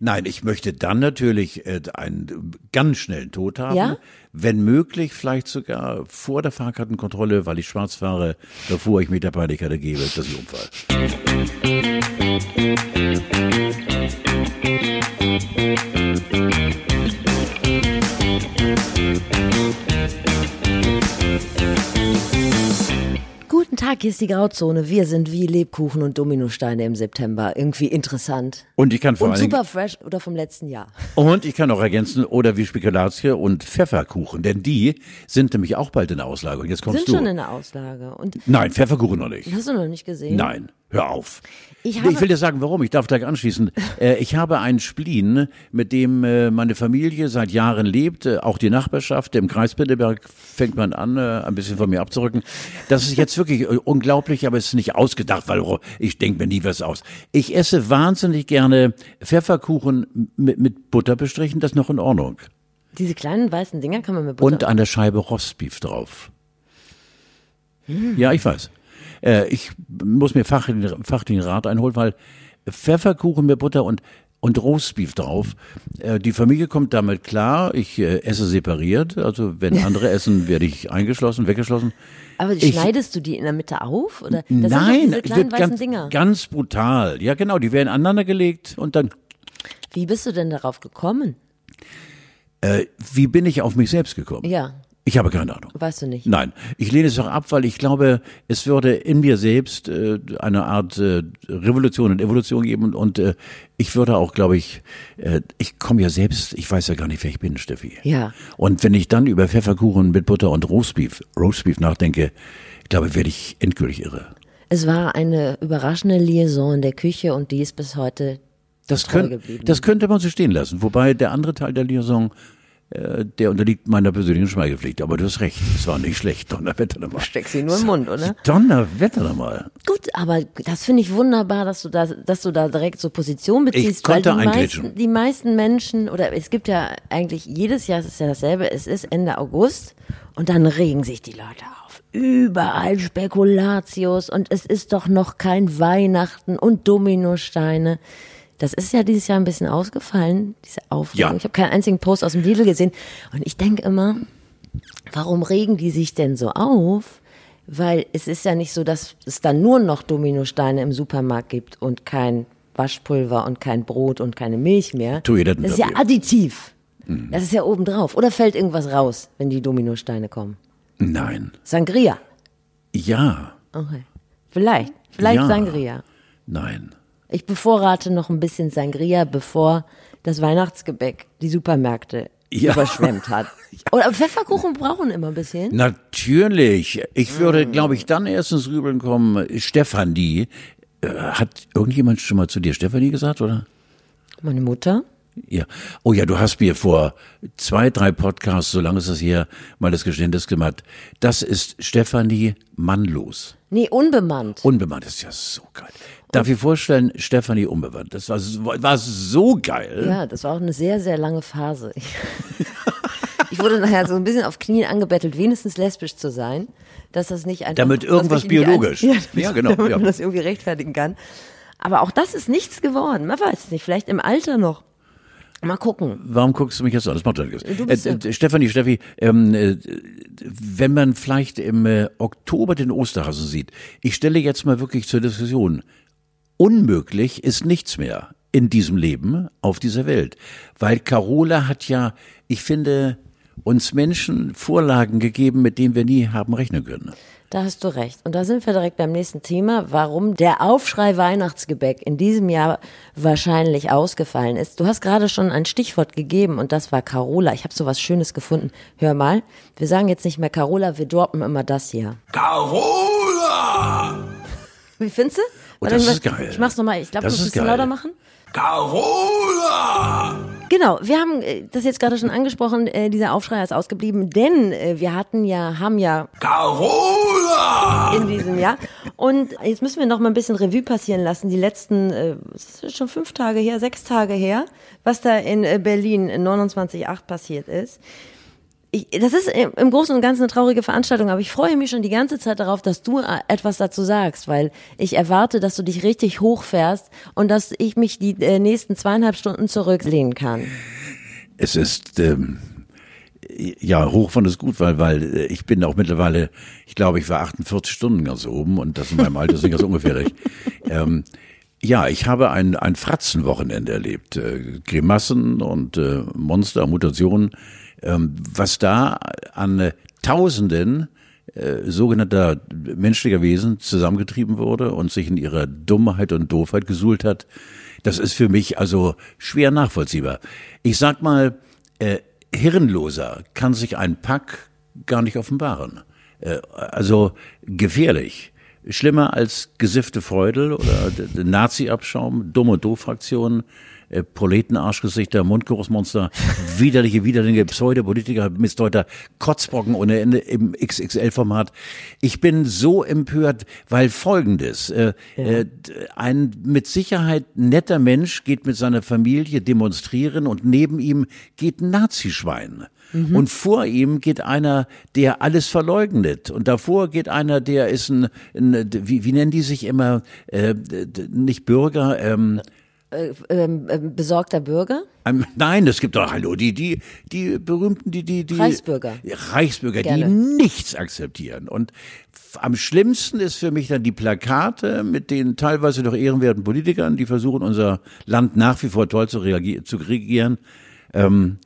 Nein, ich möchte dann natürlich äh, einen ganz schnellen Tod haben. Ja? Wenn möglich, vielleicht sogar vor der Fahrkartenkontrolle, weil ich schwarz fahre, bevor ich mit der Panikkarte gebe, das ist ein Unfall. Tag, hier ist die Grauzone. Wir sind wie Lebkuchen und Dominosteine im September. Irgendwie interessant. Und ich kann vor Und allen super fresh oder vom letzten Jahr. und ich kann auch ergänzen, oder wie Spekulatie und Pfefferkuchen, denn die sind nämlich auch bald in der Auslage. Und jetzt kommst Sind du. schon in der Auslage. Und Nein, Pfefferkuchen noch nicht. hast du noch nicht gesehen? Nein, hör auf. Ich habe- will dir sagen, warum. Ich darf gleich anschließen. Äh, ich habe einen Spleen, mit dem äh, meine Familie seit Jahren lebt, äh, auch die Nachbarschaft. Im Kreis Pinneberg fängt man an, äh, ein bisschen von mir abzurücken. Das ist jetzt wirklich äh, unglaublich, aber es ist nicht ausgedacht, weil oh, ich denke mir nie was aus. Ich esse wahnsinnig gerne Pfefferkuchen mit, mit Butter bestrichen, das ist noch in Ordnung. Diese kleinen weißen Dinger kann man mit Butter. Und eine Scheibe Rostbeef drauf. Ja, ich weiß. Äh, ich muss mir fachlichen, fachlichen Rat einholen, weil Pfefferkuchen mit Butter und und Roastbeef drauf. Äh, die Familie kommt damit klar. Ich äh, esse separiert. Also wenn andere essen, werde ich eingeschlossen, weggeschlossen. Aber ich- schneidest du die in der Mitte auf? Oder? Das sind Nein, diese es kleinen weißen ganz, Dinger. ganz brutal. Ja, genau. Die werden aneinander gelegt und dann. Wie bist du denn darauf gekommen? Äh, wie bin ich auf mich selbst gekommen? Ja, Ich habe keine Ahnung. weißt du nicht. Nein, ich lehne es auch ab, weil ich glaube, es würde in mir selbst äh, eine Art äh, Revolution und Evolution geben und, äh, ich würde auch, glaube ich, äh, ich komme ja selbst, ich weiß ja gar nicht, wer ich bin, Steffi. Ja. Und wenn ich dann über Pfefferkuchen mit Butter und Roastbeef, Roastbeef nachdenke, glaube werde ich endgültig irre. Es war eine überraschende Liaison in der Küche und die ist bis heute Das, könnt, geblieben. das könnte man so stehen lassen. Wobei der andere Teil der Liaison, der unterliegt meiner persönlichen Schweigepflicht. Aber du hast recht, es war nicht schlecht. Donnerwetter nochmal. Steck sie nur im Mund, oder? Donnerwetter nochmal. Gut, aber das finde ich wunderbar, dass du da, dass du da direkt so Position beziehst, weil konnte die eingrätschen. meisten, die meisten Menschen oder es gibt ja eigentlich jedes Jahr es ist ja dasselbe. Es ist Ende August und dann regen sich die Leute auf. Überall Spekulatius und es ist doch noch kein Weihnachten und Dominosteine. Das ist ja dieses Jahr ein bisschen ausgefallen, diese Aufregung. Ja. Ich habe keinen einzigen Post aus dem Lidl gesehen und ich denke immer, Warum regen die sich denn so auf? Weil es ist ja nicht so, dass es dann nur noch Dominosteine im Supermarkt gibt und kein Waschpulver und kein Brot und keine Milch mehr. Tu das ist ja additiv. Das ist ja obendrauf. Oder fällt irgendwas raus, wenn die Dominosteine kommen? Nein. Sangria. Ja. Okay. Vielleicht. Vielleicht Ja. Sangria. Nein. Ich bevorrate noch ein bisschen Sangria, bevor das Weihnachtsgebäck die Supermärkte Ja. überschwemmt hat. Oder Pfefferkuchen brauchen immer ein bisschen. Natürlich. Ich würde, Mm. glaube ich, dann erst ins Grübeln kommen. Stefanie. Äh, hat irgendjemand schon mal zu dir Stefanie gesagt, oder? Meine Mutter. Ja. Oh ja, du hast mir vor zwei, drei Podcasts, so lange ist es her, mal das Geständnis gemacht. Das ist Stefanie Mannlos. Nee, unbemannt. Unbemannt ist ja so geil. Darf ich vorstellen, Stefanie unbemannt. Das war, so- war so geil. Ja, das war auch eine sehr, sehr lange Phase. Ich, ich wurde nachher so ein bisschen auf Knien angebettelt, wenigstens lesbisch zu sein, dass das nicht einfach... Damit irgendwas biologisch. Ein, ja, Ja, genau, Damit ja. man das irgendwie rechtfertigen kann. Aber auch das ist nichts geworden. Man weiß es nicht. Vielleicht im Alter noch. Mal gucken. Warum guckst du mich jetzt an? Das macht doch nichts. Äh, äh, Stefanie, Steffi, ähm, äh, wenn man vielleicht im äh, Oktober den Osterhasen sieht, ich stelle jetzt mal wirklich zur Diskussion, unmöglich ist nichts mehr in diesem Leben auf dieser Welt. Weil Carola hat ja, ich finde, uns Menschen Vorlagen gegeben, mit denen wir nie haben rechnen können. Da hast du recht. Und da sind wir direkt beim nächsten Thema, warum der Aufschrei Weihnachtsgebäck in diesem Jahr wahrscheinlich ausgefallen ist. Du hast gerade schon ein Stichwort gegeben und das war Carola. Ich habe so was Schönes gefunden. Hör mal, wir sagen jetzt nicht mehr Carola, wir droppen immer das hier. Carola! Wie findest du? Oh, Warte, das ich ist geil. Ich mach's nochmal. Ich glaube, du musst ein geil. lauter machen. Carola! Genau, wir haben äh, das jetzt gerade schon angesprochen, äh, dieser Aufschrei ist ausgeblieben, denn äh, wir hatten ja, haben ja Carola! in diesem Jahr. Und jetzt müssen wir noch mal ein bisschen Revue passieren lassen. Die letzten, es ist schon fünf Tage her, sechs Tage her, was da in Berlin in 29.8 passiert ist. Ich, das ist im Großen und Ganzen eine traurige Veranstaltung, aber ich freue mich schon die ganze Zeit darauf, dass du äh, etwas dazu sagst, weil ich erwarte, dass du dich richtig hochfährst und dass ich mich die äh, nächsten zweieinhalb Stunden zurücklehnen kann. Es ist ähm, ja hochfahren ist gut, weil weil äh, ich bin auch mittlerweile, ich glaube, ich war 48 Stunden ganz oben und das in meinem Alter ist nicht ganz ungefährlich. Ähm, ja, ich habe ein, ein Fratzenwochenende erlebt. Äh, Grimassen und äh, Monster, Mutationen. Ähm, was da an äh, Tausenden äh, sogenannter menschlicher Wesen zusammengetrieben wurde und sich in ihrer Dummheit und Doofheit gesuhlt hat, das ist für mich also schwer nachvollziehbar. Ich sag mal, äh, hirnloser kann sich ein Pack gar nicht offenbaren. Äh, also gefährlich. Schlimmer als gesiffte Freudel oder Nazi-Abschaum, dumme Doof-Fraktionen, äh, Proletenarschgesichter, Mundgeruchsmonster, widerliche, widerliche Pseudopolitiker, Missdeuter, Kotzbrocken ohne Ende im XXL-Format. Ich bin so empört, weil folgendes, äh, ja. äh, ein mit Sicherheit netter Mensch geht mit seiner Familie demonstrieren und neben ihm geht ein Nazischwein. Mhm. Und vor ihm geht einer, der alles verleugnet. Und davor geht einer, der ist ein, ein wie, wie nennen die sich immer, äh, nicht Bürger, ähm, äh, ähm, äh, besorgter Bürger? Ähm, nein, es gibt doch, hallo, die, die, die berühmten, die, die, die Reichsbürger. Reichsbürger, Gerne. die nichts akzeptieren. Und am schlimmsten ist für mich dann die Plakate mit den teilweise doch ehrenwerten Politikern, die versuchen, unser Land nach wie vor toll zu, zu regieren. Ähm,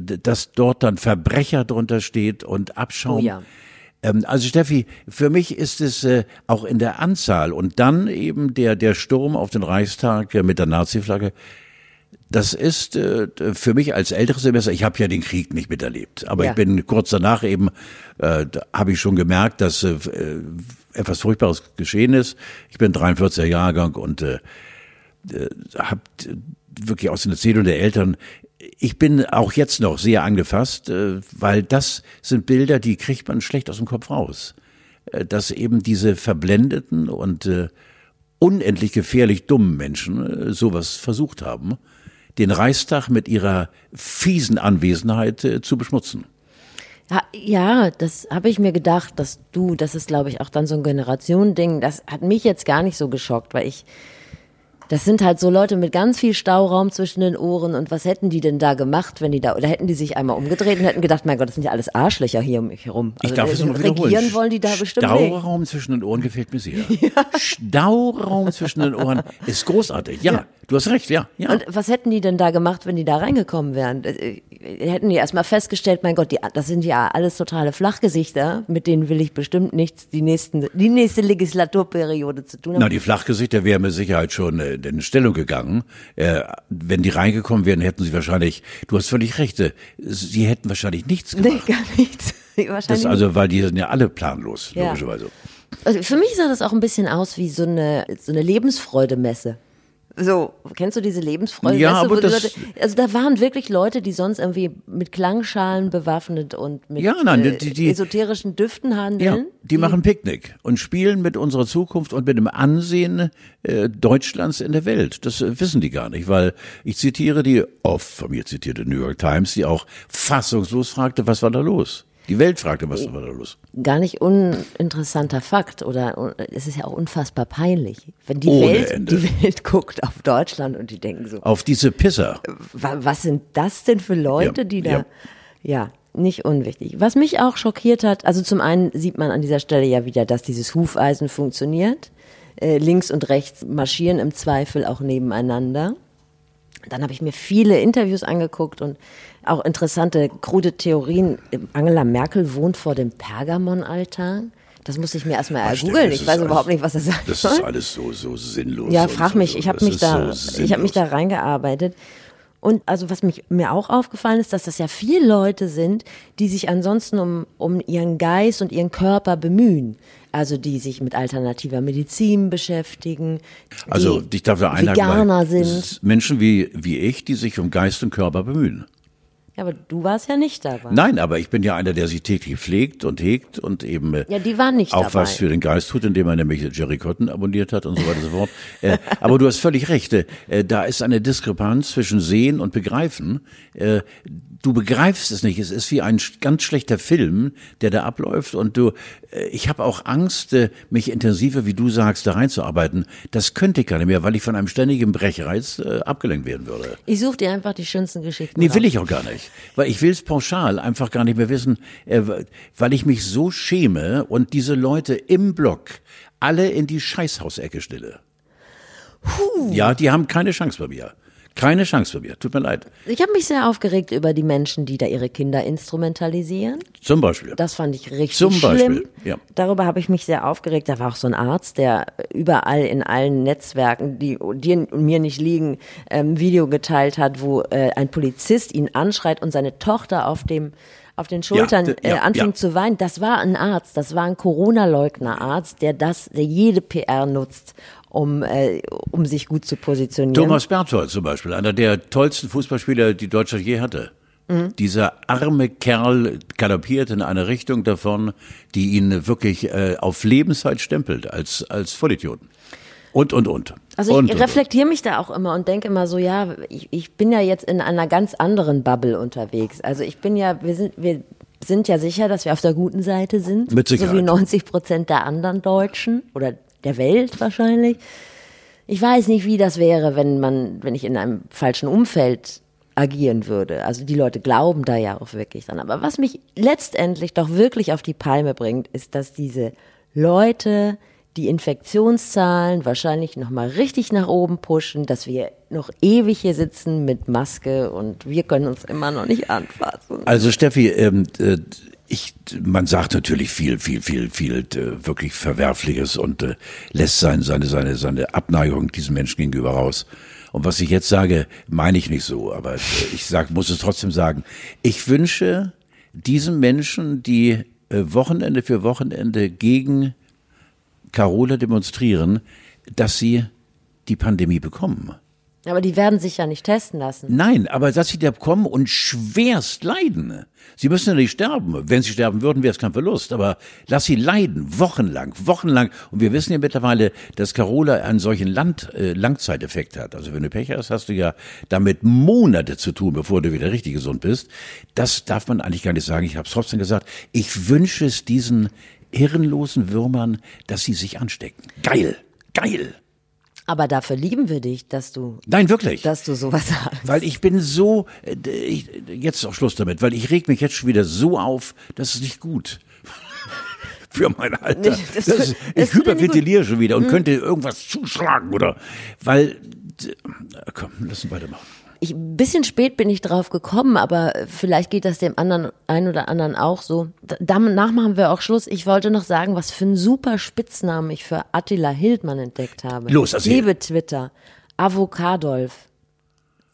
dass dort dann Verbrecher drunter steht und Abschaum. Oh ja. Ähm, also Steffi, für mich ist es äh, auch in der Anzahl und dann eben der, der Sturm auf den Reichstag äh, mit der Nazi-Flagge, das ist äh, für mich als älteres Semester, ich habe ja den Krieg nicht miterlebt, aber ja. ich bin kurz danach eben, äh, habe ich schon gemerkt, dass äh, etwas Furchtbares geschehen ist. Ich bin 43er Jahrgang und äh, äh habe wirklich aus den Erzählungen der Eltern ich bin auch jetzt noch sehr angefasst, äh, weil das sind Bilder, die kriegt man schlecht aus dem Kopf raus. Äh, dass eben diese verblendeten und äh, unendlich gefährlich dummen Menschen sowas versucht haben, den Reichstag mit ihrer fiesen Anwesenheit zu beschmutzen. Ja, ja, das habe ich mir gedacht, dass du, das ist glaube ich auch dann so ein Generationending, das hat mich jetzt gar nicht so geschockt, weil ich das sind halt so Leute mit ganz viel Stauraum zwischen den Ohren und was hätten die denn da gemacht, wenn die da, oder hätten die sich einmal umgedreht und hätten gedacht, mein Gott, das sind ja alles Arschlöcher hier um mich herum. Also ich darf es nur regieren wiederholen. wollen die da bestimmt Stauraum nicht. zwischen den Ohren gefällt mir sehr. Ja. Stauraum zwischen den Ohren ist großartig. Ja, ja, du hast recht, ja, ja. Und was hätten die denn da gemacht, wenn die da reingekommen wären? Hätten die erstmal festgestellt, mein Gott, die, das sind ja alles totale Flachgesichter, mit denen will ich bestimmt nichts die nächsten, die nächste Legislaturperiode zu tun haben. Na, die Flachgesichter wären mit Sicherheit schon äh, in Stellung gegangen. Äh, wenn die reingekommen wären, hätten sie wahrscheinlich, du hast völlig recht, äh, sie hätten wahrscheinlich nichts gemacht. Nee, gar nichts. Wahrscheinlich das also, weil die sind ja alle planlos, ja. logischerweise. Also für mich sah das auch ein bisschen aus wie so eine, so eine Lebensfreudemesse. So, kennst du diese Lebensfreude? Ja, weißt du, aber das Leute, also da waren wirklich Leute, die sonst irgendwie mit Klangschalen bewaffnet und mit ja, nein, die, die, esoterischen Düften handeln. Ja, die, die, machen Picknick und spielen mit unserer Zukunft und mit dem Ansehen äh, Deutschlands in der Welt. Das äh, wissen die gar nicht, weil ich zitiere die oft von mir zitierte New York Times, die auch fassungslos fragte, was war da los? Die Welt fragte, was war da los? Gar nicht uninteressanter Fakt oder es ist ja auch unfassbar peinlich, wenn die Welt die Welt guckt auf Deutschland und die denken so auf diese Pisser. Was sind das denn für Leute, ja, die da ja. ja nicht unwichtig. Was mich auch schockiert hat, also zum einen sieht man an dieser Stelle ja wieder, dass dieses Hufeisen funktioniert. Äh, links und rechts marschieren im Zweifel auch nebeneinander. Dann habe ich mir viele Interviews angeguckt und auch interessante, krude Theorien. Angela Merkel wohnt vor dem Pergamon-Altar. Das muss ich mir erstmal googeln. Ich weiß überhaupt nicht, was er sagt. Das ist alles so, so sinnlos. Ja, frag mich. Ich habe mich da, so ich habe mich da reingearbeitet. Und also was mich, mir auch aufgefallen ist, dass das ja viele Leute sind, die sich ansonsten um, um ihren Geist und ihren Körper bemühen. Also die sich mit alternativer Medizin beschäftigen. Also ich darf da Veganer sind. Menschen wie, wie ich, die sich um Geist und Körper bemühen. Ja, aber du warst ja nicht dabei. Nein, aber ich bin ja einer, der sich täglich pflegt und hegt und eben äh, Ja, die waren nicht auch dabei. was für den Geist tut, indem er nämlich Jerry Cotton abonniert hat und so weiter und so fort. Äh, aber du hast völlig recht. Äh, da ist eine Diskrepanz zwischen Sehen und Begreifen. Äh, du begreifst es nicht. Es ist wie ein ganz schlechter Film, der da abläuft. Und du, äh, ich habe auch Angst, äh, mich intensiver, wie du sagst, da reinzuarbeiten. Das könnte ich gar nicht mehr, weil ich von einem ständigen Brechreiz äh, abgelenkt werden würde. Ich suche dir einfach die schönsten Geschichten. Nee, will ich auch gar nicht. Weil ich will es pauschal einfach gar nicht mehr wissen, äh, weil ich mich so schäme und diese Leute im Block alle in die Scheißhausecke stelle. Ja, die haben keine Chance bei mir. Keine Chance bei mir. Tut mir leid. Ich habe mich sehr aufgeregt über die Menschen, die da ihre Kinder instrumentalisieren. Zum Beispiel. Das fand ich richtig Zum Beispiel, schlimm. ja. Darüber habe ich mich sehr aufgeregt. Da war auch so ein Arzt, der überall in allen Netzwerken, die dir und mir nicht liegen, ähm, Video geteilt hat, wo äh, ein Polizist ihn anschreit und seine Tochter auf dem auf den Schultern äh, ja, anfängt ja. zu weinen. Das war ein Arzt, das war ein Corona-Leugner-Arzt, der das, der jede PR nutzt, um, äh, um sich gut zu positionieren. Thomas Berthold zum Beispiel, einer der tollsten Fußballspieler, die Deutschland je hatte. Dieser arme Kerl galoppiert in eine Richtung davon, die ihn wirklich äh, auf Lebenszeit stempelt als, als Vollidioten. Und, und, und. Also und, ich und, und. reflektiere mich da auch immer und denke immer so, ja, ich, ich bin ja jetzt in einer ganz anderen Bubble unterwegs. Also ich bin ja, wir sind, wir sind ja sicher, dass wir auf der guten Seite sind. Mit So wie Sicherheit. 90 Prozent der anderen Deutschen oder der Welt wahrscheinlich. Ich weiß nicht, wie das wäre, wenn man, wenn ich in einem falschen Umfeld agieren würde. Also die Leute glauben da ja auch wirklich dran. Aber was mich letztendlich doch wirklich auf die Palme bringt, ist, dass diese Leute die Infektionszahlen wahrscheinlich noch mal richtig nach oben pushen, dass wir noch ewig hier sitzen mit Maske und wir können uns immer noch nicht anfassen. Also Steffi, ähm, äh, ich, man sagt natürlich viel, viel, viel, viel äh, wirklich Verwerfliches und äh, lässt sein, seine, seine, seine Abneigung diesen Menschen gegenüber raus. Und was ich jetzt sage, meine ich nicht so, aber äh, ich sag, muss es trotzdem sagen. Ich wünsche diesen Menschen, die Wochenende für Wochenende gegen Carola demonstrieren, dass sie die Pandemie bekommen. Aber die werden sich ja nicht testen lassen. Nein, aber dass sie da kommen und schwerst leiden. Sie müssen ja nicht sterben. Wenn sie sterben würden, wäre es kein Verlust. Aber lass sie leiden, wochenlang, wochenlang. Und wir wissen ja mittlerweile, dass Carola einen solchen Land, äh, Langzeiteffekt hat. Also wenn du Pech hast, hast du ja damit Monate zu tun, bevor du wieder richtig gesund bist. Das darf man eigentlich gar nicht sagen. Ich habe es trotzdem gesagt. Ich wünsche es diesen hirnlosen Würmern, dass sie sich anstecken. Geil, geil. Aber dafür lieben wir dich, dass du, Nein, wirklich. dass du sowas sagst. Weil ich bin so, äh, ich, jetzt ist auch Schluss damit, weil ich reg mich jetzt schon wieder so auf, das ist nicht gut. Für mein Alter. Nee, das das ist, das ich hyperventiliere schon wieder und könnte irgendwas zuschlagen oder, weil, d- komm, lass uns weitermachen. Ich, ein bisschen spät bin ich drauf gekommen, aber vielleicht geht das dem anderen, einen oder anderen auch so. Danach machen wir auch Schluss. Ich wollte noch sagen, was für einen super Spitznamen ich für Attila Hildmann entdeckt habe. Los, erzähl. Liebe Twitter, Avocadolf.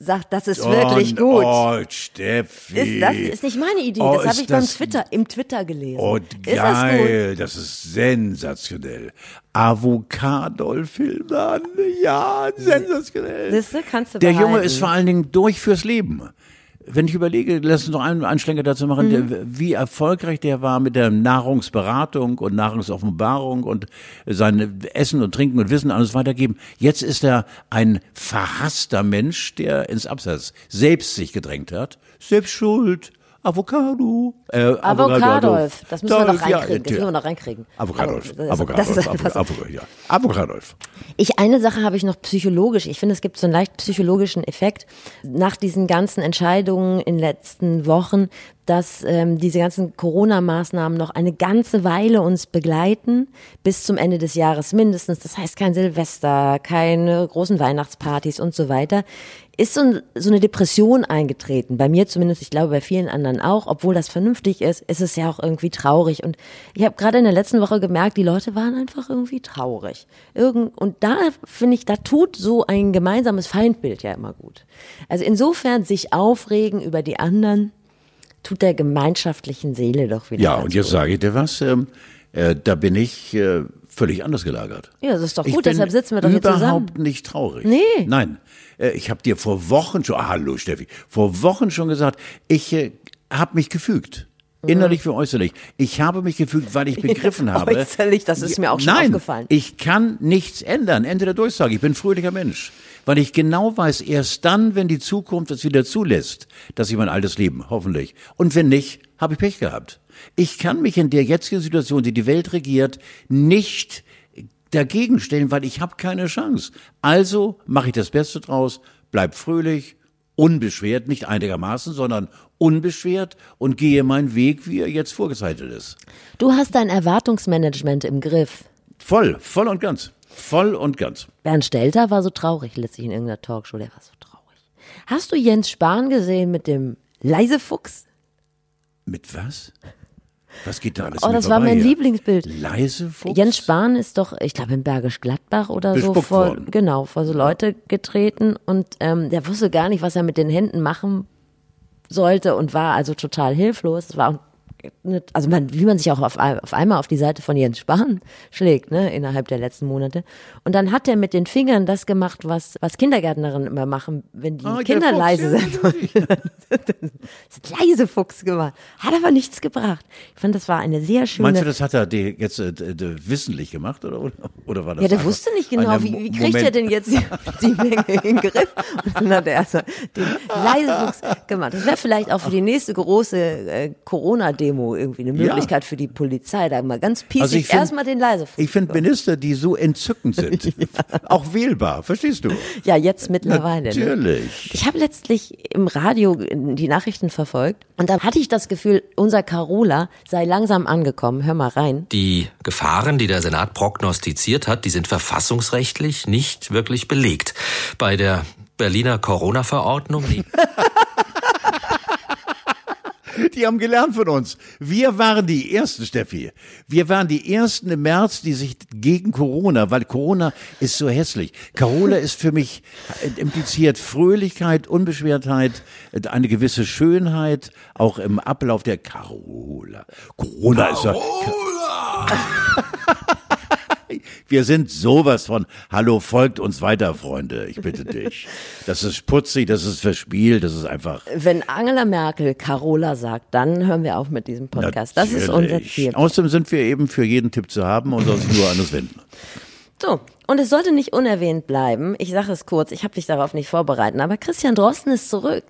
Sagt, das ist wirklich gut. Oh, Steffi. Ist, das ist nicht meine Idee. Oh, das habe ich beim Twitter, im Twitter gelesen. Oh, ist das geil, das ist sensationell. Avocadol-Filmern, ja, sensationell. Siehste, kannst du Der Junge behalten. ist vor allen Dingen durch fürs Leben. Wenn ich überlege, lass uns noch einen Anschlenker dazu machen, Mhm. der, wie erfolgreich der war mit der Nahrungsberatung und Nahrungsoffenbarung und sein Essen und Trinken und Wissen alles weitergeben. Jetzt ist er ein verhasster Mensch, der ins Abseits selbst sich gedrängt hat. Selbst schuld. Avocado. Äh, Avocadolf. Das müssen wir noch reinkriegen. Das ja. müssen wir noch reinkriegen. Avocadolf. Das- Avocadolf. das. Avocadolf. Ich, eine Sache habe ich noch psychologisch. Ich finde, es gibt so einen leicht psychologischen Effekt nach diesen ganzen Entscheidungen in den letzten Wochen, dass ähm, diese ganzen Corona-Maßnahmen noch eine ganze Weile uns begleiten, bis zum Ende des Jahres mindestens. Das heißt kein Silvester, keine großen Weihnachtspartys und so weiter. Ist so, so eine Depression eingetreten. Bei mir zumindest, ich glaube bei vielen anderen auch. Obwohl das vernünftig ist, ist es ja auch irgendwie traurig. Und ich habe gerade in der letzten Woche gemerkt, die Leute waren einfach irgendwie traurig. Irgend, und da finde ich, da tut so ein gemeinsames Feindbild ja immer gut. Also insofern sich aufregen über die anderen, tut der gemeinschaftlichen Seele doch wieder. Ja, und jetzt gut. sage ich dir was. Ähm, äh, da bin ich äh, völlig anders gelagert. Ja, das ist doch gut, deshalb sitzen wir doch hier überhaupt zusammen. nicht traurig. Nee. Nein, ich habe dir vor Wochen schon, ah, hallo Steffi, vor Wochen schon gesagt, ich äh, habe mich gefügt. Innerlich wie äußerlich. Ich habe mich gefügt, weil ich begriffen habe. Äußerlich, das ist mir auch schon Nein, aufgefallen. Ich kann nichts ändern. Ende der Durchsage. Ich bin ein fröhlicher Mensch. Weil ich genau weiß, erst dann, wenn die Zukunft es wieder zulässt, dass ich mein altes Leben, hoffentlich. Und wenn nicht, habe ich Pech gehabt. Ich kann mich in der jetzigen Situation, die die Welt regiert, nicht dagegen stellen, weil ich habe keine Chance. Also mache ich das Beste draus, bleib fröhlich, unbeschwert, nicht einigermaßen, sondern unbeschwert und gehe meinen Weg, wie er jetzt vorgezeichnet ist. Du hast dein Erwartungsmanagement im Griff. Voll, voll und ganz. Voll und ganz. Bernd Stelter war so traurig letztlich in irgendeiner Talkshow, der war so traurig. Hast du Jens Spahn gesehen mit dem Leisefuchs? Mit was? Was geht da alles Oh, das war vorbei mein hier? Lieblingsbild. Leise Fuchs? Jens Spahn ist doch, ich glaube, in Bergisch Gladbach oder so Bespuckt vor, worden. genau, vor so Leute getreten und ähm, der wusste gar nicht, was er mit den Händen machen sollte und war also total hilflos. Es war auch also man, wie man sich auch auf, auf einmal auf die Seite von Jens Spahn schlägt, ne, innerhalb der letzten Monate. Und dann hat er mit den Fingern das gemacht, was, was Kindergärtnerinnen immer machen, wenn die Ah, der Kinder Fuchs, leise ja, sind. Das hat leise Fuchs gemacht. Hat aber nichts gebracht. Ich fand, das war eine sehr schöne. Meinst du, das hat er jetzt äh, wissentlich gemacht oder, oder, war das Ja, der wusste nicht genau, wie, wie kriegt er Moment- denn jetzt die, die Menge in den Griff? Und dann hat er erst den Leisefuchs gemacht. Das wäre vielleicht auch für die nächste große äh, Corona-Demo irgendwie eine Ja. Möglichkeit für die Polizei, da mal ganz Also pießig ich find- erstmal den Leisefuchs. Ich finde Minister, die so entzückend sind, auch wählbar, verstehst du? ja, jetzt mittlerweile. Ne? Natürlich. Ich habe letztlich im Radio die Nachrichten verfolgt und da hatte ich das Gefühl, unser Carola sei langsam angekommen. Hör mal rein. Die Gefahren, die der Senat prognostiziert hat, die sind verfassungsrechtlich nicht wirklich belegt. Bei der Berliner Corona-Verordnung, die haben gelernt von uns. Wir waren die Ersten, Steffi. Wir waren die Ersten im März, die sich gegen Corona, weil Corona ist so hässlich. Carola ist für mich äh, impliziert Fröhlichkeit, Unbeschwertheit, eine gewisse Schönheit, auch im Ablauf der Carola. Corona ist ja, wir sind sowas von, hallo, folgt uns weiter, Freunde, ich bitte dich. Das ist putzig, das ist verspielt, das ist einfach Wenn Angela Merkel Carola sagt, dann hören wir auf mit diesem Podcast. Das ist unser Natürlich. Ziel. Außerdem sind wir eben für jeden Tipp zu haben und sich nur an uns wenden. So, und es sollte nicht unerwähnt bleiben. Ich sage es kurz, ich habe dich darauf nicht vorbereitet, aber Christian Drosten ist zurück.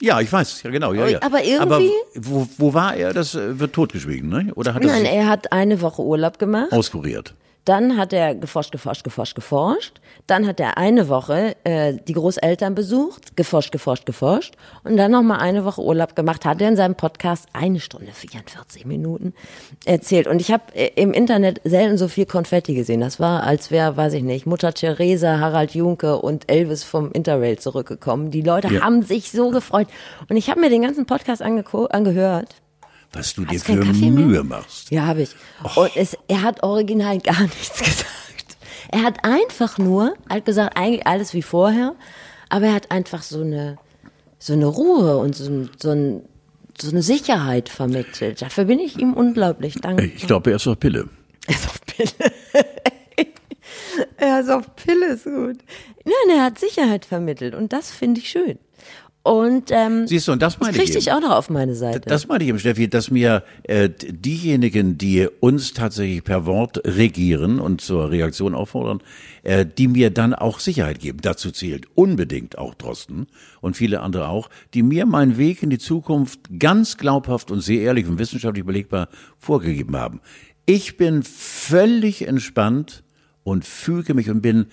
Ja, ich weiß, ja genau, ja, ja. Aber irgendwie- Aber wo, wo war er? Das äh, wird totgeschwiegen, ne? Oder hat er Nein, er hat eine Woche Urlaub gemacht. auskuriert? Dann hat er geforscht, geforscht, geforscht, geforscht. Dann hat er eine Woche äh, die Großeltern besucht, geforscht, geforscht, geforscht. Und dann nochmal eine Woche Urlaub gemacht. Hat er in seinem Podcast eine Stunde 44 Minuten erzählt. Und ich habe äh, im Internet selten so viel Konfetti gesehen. Das war, als wäre, weiß ich nicht, Mutter Theresa, Harald Junke und Elvis vom Interrail zurückgekommen. Die Leute Ja. haben sich so gefreut. Und ich habe mir den ganzen Podcast angehört. Was du dir Hast keinen für Kaffee mehr? Mühe machst. Ja, habe ich. Und es, er hat original gar nichts gesagt. Er hat einfach nur, er hat gesagt, eigentlich alles wie vorher, aber er hat einfach so eine, so eine Ruhe und so, so, ein, so eine Sicherheit vermittelt. Dafür bin ich ihm unglaublich dankbar. Ich glaube, er ist auf Pille. Er ist auf Pille. er ist auf Pille, ist gut. Nein, er hat Sicherheit vermittelt und das finde ich schön. Und ähm, Siehst du, und das meine krieg ich eben. auch noch auf meine Seite. Das meine ich eben, Steffi, dass mir äh, diejenigen, die uns tatsächlich per Wort regieren und zur Reaktion auffordern, äh, die mir dann auch Sicherheit geben. Dazu zählt unbedingt auch Drosten und viele andere auch, die mir meinen Weg in die Zukunft ganz glaubhaft und sehr ehrlich und wissenschaftlich belegbar vorgegeben haben. Ich bin völlig entspannt und füge mich und bin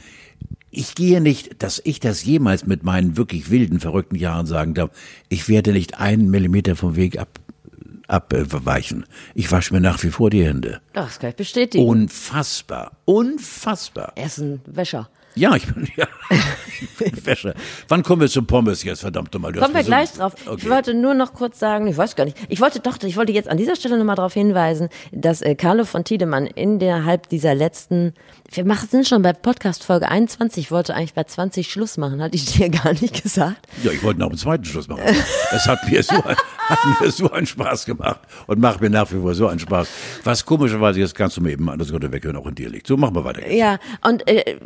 ich gehe nicht, dass ich das jemals mit meinen wirklich wilden, verrückten Jahren sagen darf. Ich werde nicht einen Millimeter vom Weg ab, abweichen. Ich wasche mir nach wie vor die Hände. das kann ich bestätigen. Unfassbar. Unfassbar. er ist ein Wäscher. Ja, ich bin, ja. ich Wäscher. Wann kommen wir zum Pommes jetzt, verdammt nochmal? Kommen wir gleich drauf. Ich Okay. wollte nur noch kurz sagen, ich weiß gar nicht, ich wollte doch, ich wollte jetzt an dieser Stelle nochmal darauf hinweisen, dass äh, Carlo von Tiedemann innerhalb dieser letzten, wir machen sind schon bei Podcast Folge 21, ich wollte eigentlich bei 20 Schluss machen, hatte ich dir gar nicht gesagt. Ja, ich wollte noch einen zweiten Schluss machen. Es hat mir so, hat mir so einen Spaß gemacht und macht mir nach wie vor so einen Spaß. Was komischerweise jetzt kannst du mir eben anders weghören, auch in dir liegt. So, machen wir weiter. Ja, und äh,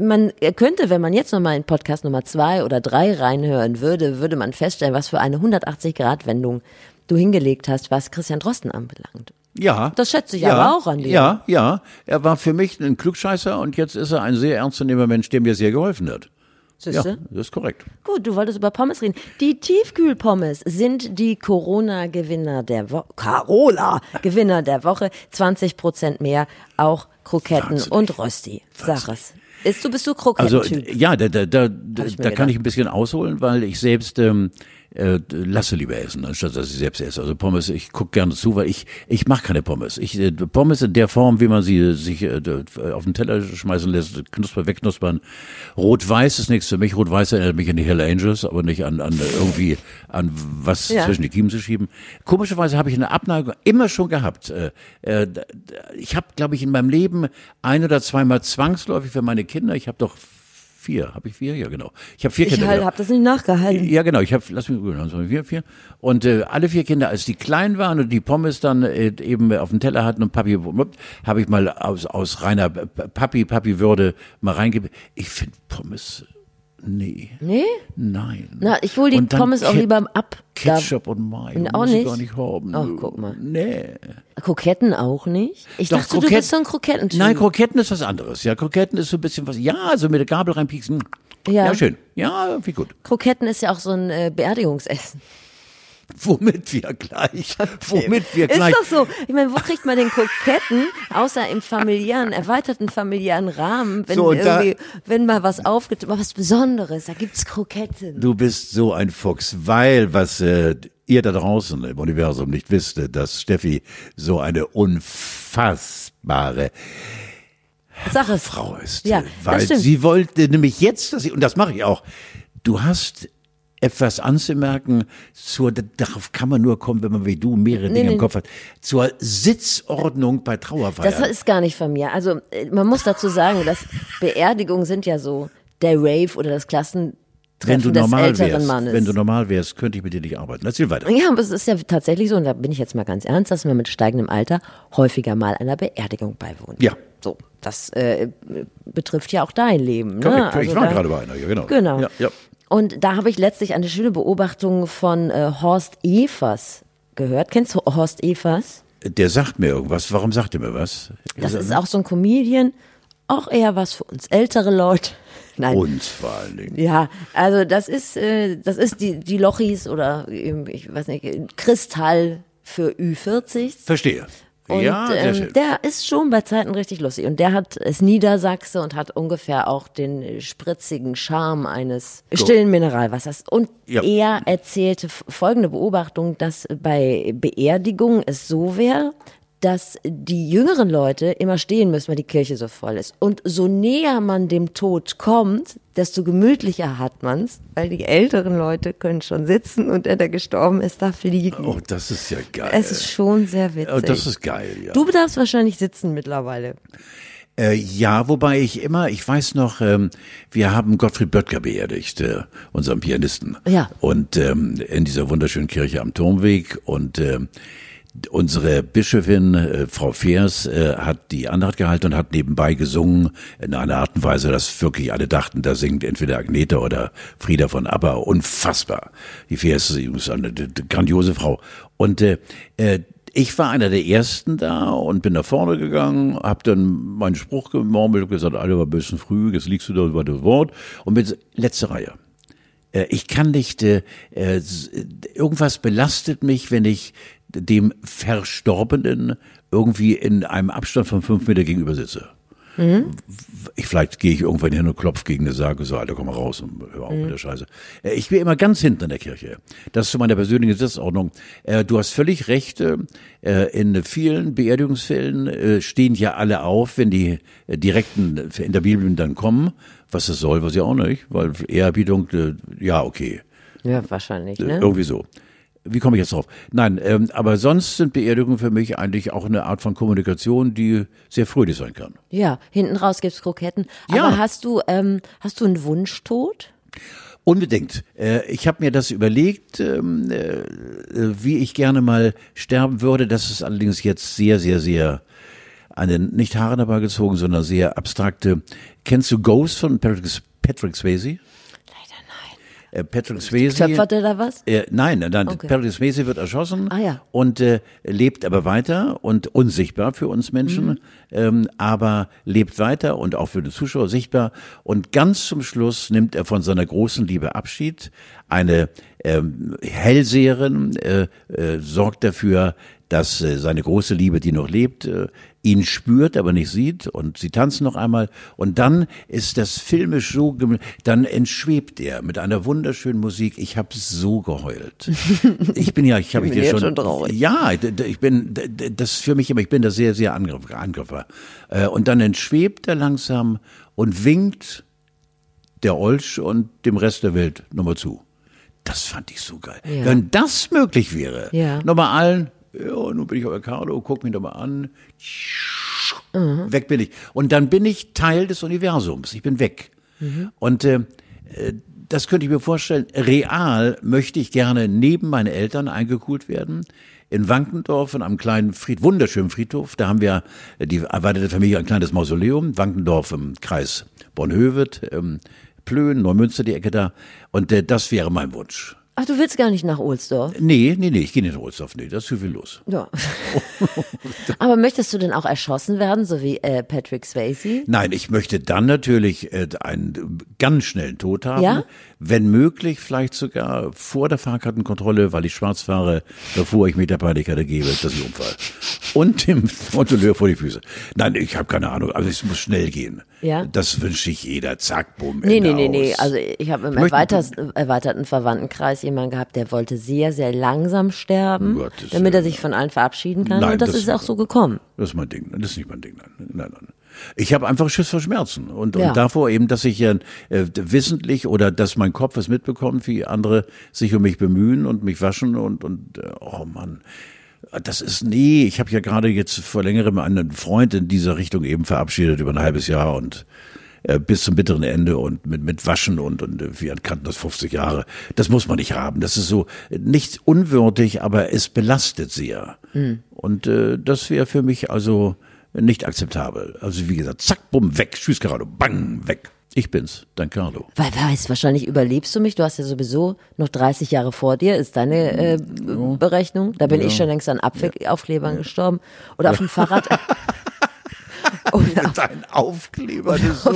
man könnte, wenn man jetzt nochmal in Podcast Nummer zwei oder drei reinhören würde, würde man feststellen, was für eine 180-Grad-Wendung du hingelegt hast, was Christian Drosten anbelangt. Ja. Das schätze ich ja, aber auch an dir. Ja, ja. Er war für mich ein Klugscheißer und jetzt ist er ein sehr ernstzunehmender Mensch, der mir sehr geholfen hat. Ja, Siehste? das ist korrekt. Gut, du wolltest über Pommes reden. Die Tiefkühlpommes sind die Corona-Gewinner der Woche. Carola-Gewinner der Woche. 20 Prozent mehr. Auch Kroketten Wahnsinnig. und Rösti. Sag es. Ist du, bist du Also Krokettentyp? ja, da, da, da, da, kann gedacht. ich ein bisschen ausholen, weil ich selbst ähm, äh, lasse lieber essen, anstatt dass ich selbst esse. Also Pommes, ich gucke gerne zu, weil ich ich mache keine Pommes. Ich äh, Pommes in der Form, wie man sie sich äh, auf den Teller schmeißen lässt, knusper wegknuspern. Rot-Weiß ist nichts für mich. Rot-Weiß erinnert mich an die Hell Angels, aber nicht an, an irgendwie an was Ja. zwischen die Kiemen zu schieben. Komischerweise habe ich eine Abneigung immer schon gehabt. Äh, äh, ich habe, glaube ich, in meinem Leben ein oder zweimal zwangsläufig für meine Kinder. Ich habe doch vier, habe ich vier? Ja, genau. Ich habe vier Ich Kinder. halt, genau. hab das nicht nachgehalten. Ja, genau. Ich habe, lass mich also vier, vier. Und äh, alle vier Kinder, als die klein waren und die Pommes dann äh, eben auf dem Teller hatten und Papi, habe ich mal aus, aus reiner Papi, Papi-Würde mal reingegeben. Ich finde Pommes, nee, Nee? nein. Na, ich hol die Pommes auch Ke- lieber ab. Da- Ketchup und Mayo. Auch muss nicht? ich gar nicht haben. Ach, guck mal. Nee. Kroketten auch nicht? Ich Doch, dachte, du Krokett- bist so ein Krokettentyp. Nein, Kroketten ist was anderes. Ja, Kroketten ist so ein bisschen was. Ja, so mit der Gabel reinpieksen. Ja. ja schön. Ja, wie gut. Kroketten ist ja auch so ein äh, Beerdigungsessen. Womit wir gleich, womit wir Ist gleich. doch so. Ich meine, wo kriegt man den Kroketten, außer im familiären, erweiterten familiären Rahmen, wenn So, und da- irgendwie, wenn mal was aufgeht, mal was Besonderes, da gibt's Kroketten. Du bist so ein Fuchs, weil was äh, ihr da draußen im Universum nicht wisst, dass Steffi so eine unfassbare es. Frau ist. Ja, äh, weil sie wollte nämlich jetzt, dass sie, und das mache ich auch, du hast etwas anzumerken, zur, darauf kann man nur kommen, wenn man wie du mehrere Dinge nee. im Kopf hat, zur Sitzordnung bei Trauerfeiern. Das ist gar nicht von mir. Also äh, man muss dazu sagen, dass Beerdigungen sind ja so der Rave oder das Klassentreffen wenn du des normal wärst, Mannes. wenn du normal wärst, könnte ich mit dir nicht arbeiten. Erzähl weiter. ja, aber es ist ja tatsächlich so, und da bin ich jetzt mal ganz ernst, dass man mit steigendem Alter häufiger mal einer Beerdigung beiwohnt. Ja. So, das äh, betrifft ja auch dein Leben. Ne? Korrekt. ich Also war da- gerade bei einer, ja, genau. Genau. Ja, ja. Und da habe ich letztlich eine schöne Beobachtung von äh, Horst Evers gehört. Kennst du Horst Evers? Der sagt mir irgendwas. Warum sagt er mir was? Das ist auch so ein Comedian, auch eher was für uns ältere Leute. Nein. uns vor allen Dingen. Ja, also das ist, äh, das ist die, die Lochis oder ähm, ich weiß nicht, Kristall für Ü40. Verstehe. Und ja, ähm, der ist schon bei Zeiten richtig lustig. Und der hat ist Niedersachse und hat ungefähr auch den spritzigen Charme eines stillen Mineralwassers. Und Ja. er erzählte folgende Beobachtung, dass bei Beerdigungen es so wäre, dass die jüngeren Leute immer stehen müssen, weil die Kirche so voll ist. Und so näher man dem Tod kommt, desto gemütlicher hat man's, weil die älteren Leute können schon sitzen und der, der gestorben ist, darf liegen. Oh, das ist ja geil. es ist schon sehr witzig. oh, das ist geil, ja. Du darfst wahrscheinlich sitzen mittlerweile. Äh, ja, wobei ich immer, ich weiß noch, ähm, wir haben Gottfried Böttger beerdigt, äh, unseren Pianisten. Ja. Und ähm, in dieser wunderschönen Kirche am Turmweg und ähm, Unsere Bischöfin, äh, Frau Feers, äh, hat die Andacht gehalten und hat nebenbei gesungen in einer Art und Weise, dass wirklich alle dachten, da singt entweder Agneta oder Frieda von ABBA. Unfassbar. Die Feers ist eine d- grandiose Frau. Und äh, äh, ich war einer der Ersten da und bin nach vorne gegangen, habe dann meinen Spruch gemurmelt und gesagt, alle war ein bisschen früh, jetzt liegst du da über das Wort. Und bin letzte Reihe. Äh, Ich kann nicht, äh, äh, irgendwas belastet mich, wenn ich dem Verstorbenen irgendwie in einem Abstand von fünf Meter gegenüber sitze. Ich, vielleicht gehe ich irgendwann hin und klopfe gegen eine Sage, so, Alter, komm mal raus und hör auf mit der Scheiße. Äh, Ich bin immer ganz hinten in der Kirche. Das ist zu meiner persönlichen Sitzordnung. Äh, Du hast völlig recht, äh, in vielen Beerdigungsfällen stehen ja alle auf, wenn die direkten in der Bibel dann kommen. Was das soll, weiß ich auch nicht, weil Ehrerbietung, äh, ja, okay. Ja, wahrscheinlich, ne? Irgendwie so. Wie komme ich jetzt drauf? Nein, ähm, aber sonst sind Beerdigungen für mich eigentlich auch eine Art von Kommunikation, die sehr fröhlich sein kann. Ja, hinten raus gibt's Kroketten. Ja. Aber hast du, ähm, hast du einen Wunschtod? Unbedingt. Äh, ich habe mir das überlegt, ähm, äh, wie ich gerne mal sterben würde. Das ist allerdings jetzt sehr, sehr, sehr eine nicht Haare dabei gezogen, sondern sehr abstrakte. Kennst du Ghost von Patrick, Patrick Swayze? Äh, Patrick Swayze. Töpfert er da was? Äh, nein, nein, Okay. Patrick Swayze wird erschossen Ah, ja. und äh, lebt aber weiter und unsichtbar für uns Menschen, Mhm. ähm, aber lebt weiter und auch für die Zuschauer sichtbar. Und ganz zum Schluss nimmt er von seiner großen Liebe Abschied. Eine ähm, Hellseherin äh, äh, sorgt dafür, dass äh, seine große Liebe, die noch lebt, äh, ihn spürt, aber nicht sieht und sie tanzen noch einmal und dann ist das filmisch so, dann entschwebt er mit einer wunderschönen Musik. Ich habe so geheult. Ich bin ja, ich habe ich dir schon, schon traurig. ja, ich bin, das ist für mich immer, ich bin da sehr, sehr Angriff, Angreifer. Äh, Und dann entschwebt er langsam und winkt der Olsch und dem Rest der Welt nochmal zu. Das fand ich so geil. Ja. Wenn das möglich wäre, Ja. nochmal allen, ja, nun bin ich euer Carlo, guck mich nochmal an, Mhm. weg bin ich. Und dann bin ich Teil des Universums, ich bin weg. Mhm. Und äh, äh, das könnte ich mir vorstellen, real möchte ich gerne neben meine Eltern eingekühlt werden. In Wankendorf, in einem kleinen Fried, wunderschönen Friedhof, da haben wir äh, die erweiterte Familie ein kleines Mausoleum, Wankendorf im Kreis Bornhöved, ähm, Plön, Neumünster, die Ecke da. Und äh, das wäre mein Wunsch. Ach, du willst gar nicht nach Ohlsdorf? Nee, nee, nee, ich gehe nicht nach Ohlsdorf, nee, da ist zu viel los. Ja. Aber möchtest du denn auch erschossen werden, so wie äh, Patrick Swayze? Nein, ich möchte dann natürlich äh, einen ganz schnellen Tod haben. Ja? Wenn möglich, vielleicht sogar vor der Fahrkartenkontrolle, weil ich schwarz fahre, bevor ich mit der Panikarte gebe, das ist ein Unfall. Und dem Kontrolleur vor die Füße. Nein, ich habe keine Ahnung, also es muss schnell gehen. Ja? Das wünsche ich jeder. Zack, bumm, Nee, Ende nee, nee, nee. Also ich habe im erweiterten, erweiterten Verwandtenkreis jemanden gehabt, der wollte sehr, sehr langsam sterben, Gottes damit er sich von allen verabschieden kann. Nein, und das, das- ist auch so gekommen. Das ist mein Ding. Das ist nicht mein Ding. Nein, nein, nein. Ich habe einfach Schiss vor Schmerzen und, Ja. und davor eben, dass ich ja äh, wissentlich oder dass mein Kopf es mitbekommt, wie andere sich um mich bemühen und mich waschen und und äh, oh Mann. Das ist nee, ich habe ja gerade jetzt vor längerem einen Freund in dieser Richtung eben verabschiedet über ein halbes Jahr und äh, bis zum bitteren Ende und mit, mit Waschen und, und äh, wir kannten das 50 Jahre. Das muss man nicht haben. Das ist so äh, nicht unwürdig, aber es belastet sehr. Und äh, das wäre für mich also nicht akzeptabel. Also wie gesagt, zack, bumm, weg, tschüss Carlo, bang, weg. Ich bin's, dein Carlo. Weil, weiß, wahrscheinlich überlebst du mich. Du hast ja sowieso noch 30 Jahre vor dir, ist deine äh, Berechnung. Da bin ich schon längst an Apfelaufklebern gestorben. Oder auf dem Fahrrad. Oder Dein Aufkleber, das ist so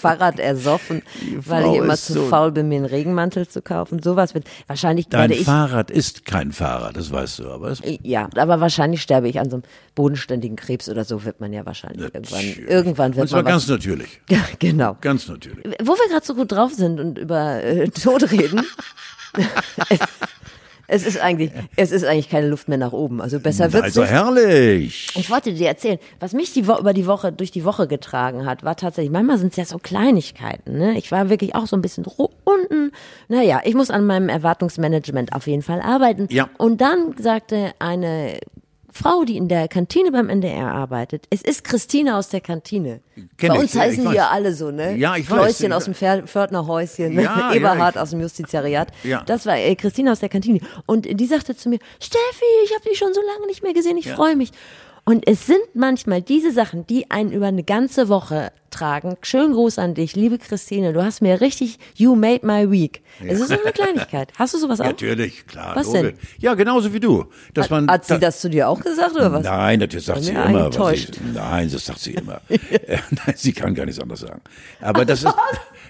Fahrrad ersoffen, weil ich immer zu so- faul bin, mir einen Regenmantel zu kaufen. Sowas wird wahrscheinlich Dein werde ich Fahrrad ist kein Fahrrad, das weißt du, aber es ja, aber wahrscheinlich sterbe ich an so einem bodenständigen Krebs oder so wird man ja wahrscheinlich irgendwann irgendwann wird Und zwar man ganz natürlich. ja, genau. Ganz natürlich. Wo wir gerade so gut drauf sind und über äh, Tod reden. es, ist eigentlich es ist eigentlich keine Luft mehr nach oben, also besser wird's Also nicht. herrlich. Ich wollte dir erzählen, was mich die Wo über die Woche durch die Woche getragen hat, war tatsächlich, manchmal sind es ja so Kleinigkeiten. Ne? Ich war wirklich auch so ein bisschen unten. Naja, ich muss an meinem Erwartungsmanagement auf jeden Fall arbeiten. Ja. Und dann sagte eine Frau, die in der Kantine beim NDR arbeitet, es ist Christine aus der Kantine. Kenn Bei uns ja, ich heißen die weiß. ja alle so, ne? Ja, ich weiß. Kläuschen aus dem Pfer- Pförtnerhäuschen, Ja, ja, Eberhard ich- aus dem Justizariat. Ja. Das war äh, Christine aus der Kantine. Und die sagte zu mir, Steffi, ich habe dich schon so lange nicht mehr gesehen, ich freue mich. Und es sind manchmal diese Sachen, die einen über eine ganze Woche tragen. Schönen Gruß an dich, liebe Christine. Du hast mir richtig, you made my week. Es ist so eine Kleinigkeit. Hast du sowas auch? Natürlich, klar. Was logisch. denn? Ja, genauso wie du. Dass man Hat sie das zu dir auch gesagt oder was? Nein, natürlich sagt sie immer. Ich, nein, das sagt sie immer. Äh, nein, sie kann gar nichts anderes sagen. Aber das ist,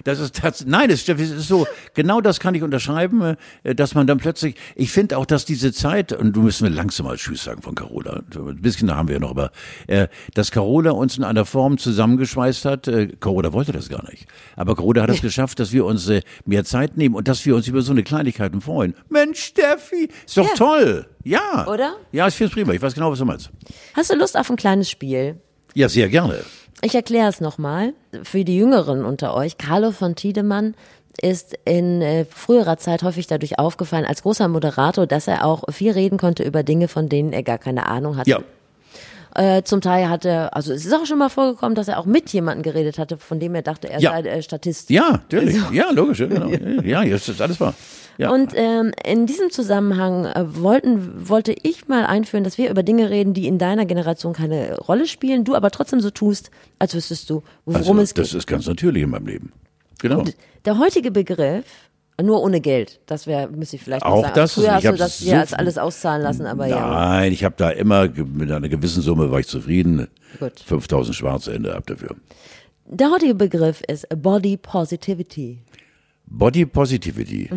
Das ist nein, das ist, so, genau das kann ich unterschreiben, äh, dass man dann plötzlich, ich finde auch, dass diese Zeit, und du müssen wir langsam mal Tschüss sagen von Carola, ein bisschen da haben wir ja noch, aber äh, dass Carola uns in einer Form zusammengeschweißt hat, äh, Carola wollte das gar nicht, aber Carola hat es geschafft, dass wir uns äh, mehr Zeit nehmen und dass wir uns über so eine Kleinigkeiten freuen. Mensch, Steffi, ist doch Ja. toll. Ja. Oder? Ja, ich finde es prima. Ich weiß genau, was du meinst. Hast du Lust auf ein kleines Spiel? Ja, sehr gerne. Ich erkläre es nochmal. Für die Jüngeren unter euch, Carlo von Tiedemann ist in äh, früherer Zeit häufig dadurch aufgefallen, als großer Moderator, dass er auch viel reden konnte über Dinge, von denen er gar keine Ahnung hatte. Ja. Äh, zum Teil hatte, also es ist auch schon mal vorgekommen, dass er auch mit jemandem geredet hatte, von dem er dachte, er Ja. sei äh, Statist. Ja, natürlich. Ja, logisch. Ja, genau. ja jetzt ist alles wahr. Ja. Und ähm, in diesem Zusammenhang äh, wollten, wollte ich mal einführen, dass wir über Dinge reden, die in deiner Generation keine Rolle spielen, du aber trotzdem so tust, als wüsstest du, worum also, es das geht. ist ganz natürlich in meinem Leben. Genau. Der heutige Begriff, nur ohne Geld, das wäre, müsste ich vielleicht Auch sagen. das Früher ich hast du das so viel- alles auszahlen lassen, aber ja. Nein, ich habe da immer mit einer gewissen Summe war ich zufrieden. Gut. 5000 schwarze Ende ab dafür. Der heutige Begriff ist Body Positivity. Body Positivity.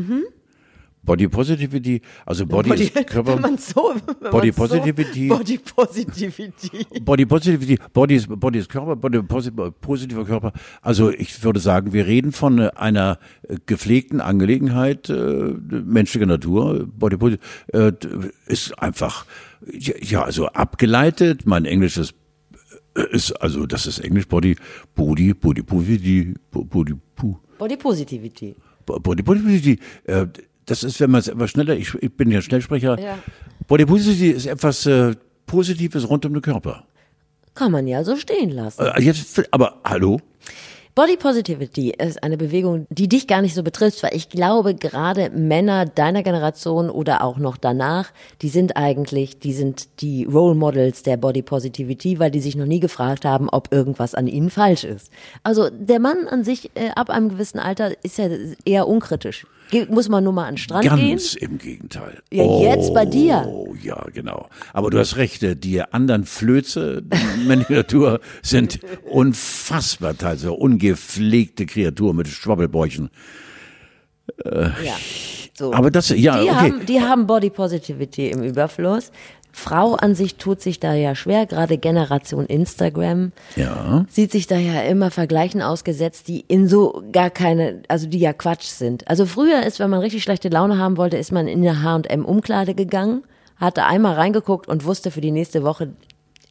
Body Positivity, also Body, ist Körper. wenn man so, wenn Body man so, Positivity. Body Positivity. Body Positivity, Body ist, Body ist Körper, Body posi- positiver Körper. Also ich würde sagen, wir reden von äh, einer äh, gepflegten Angelegenheit äh, menschlicher Natur. Body Posi- äh, ist einfach, ja, ja, also abgeleitet. Mein Englisch ist, äh, ist also das ist Englisch Body, Body, Body Positivity, Body, Body, Body Positivity. Body Positivity, äh, das ist, wenn man es etwas schneller, ich, ich bin ja Schnellsprecher, Ja. Body Positivity ist etwas äh, Positives rund um den Körper. Kann man ja so stehen lassen. Äh, jetzt, aber hallo? Body Positivity ist eine Bewegung, die dich gar nicht so betrifft, weil ich glaube, gerade Männer deiner Generation oder auch noch danach, die sind eigentlich, die sind die Role Models der Body Positivity, weil die sich noch nie gefragt haben, ob irgendwas an ihnen falsch ist. Also der Mann an sich äh, ab einem gewissen Alter ist ja eher unkritisch. Muss man nur mal an den Strand gehen. Ganz im Gegenteil. Ja, jetzt bei dir. Oh, ja, genau. Aber du hast recht, äh, die anderen Flöze Natur sind unfassbar teilweise ungepflegte Kreaturen mit Schwabbelbäuchen. Ja. So. Aber das, ja, die, okay. haben, die haben Body Positivity im Überfluss. Frau an sich tut sich da ja schwer, gerade Generation Instagram. Ja. Sieht sich da ja immer Vergleichen ausgesetzt, die in so gar keine, also die ja Quatsch sind. Also früher ist, wenn man richtig schlechte Laune haben wollte, ist man in eine H&M-Umkleide gegangen, hatte einmal reingeguckt und wusste für die nächste Woche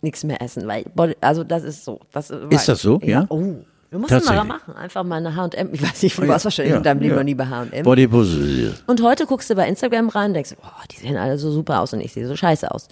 nichts mehr essen. Weil, also das ist so. Das Ist das so? Ja? Oh. Wir mussten mal machen. Einfach mal eine H&M. Ich weiß nicht, du warst wahrscheinlich ja, in deinem Leben ja. noch nie bei H&M. Body Positive. Und heute guckst du bei Instagram rein und denkst, boah, die sehen alle so super aus und ich sehe so scheiße aus.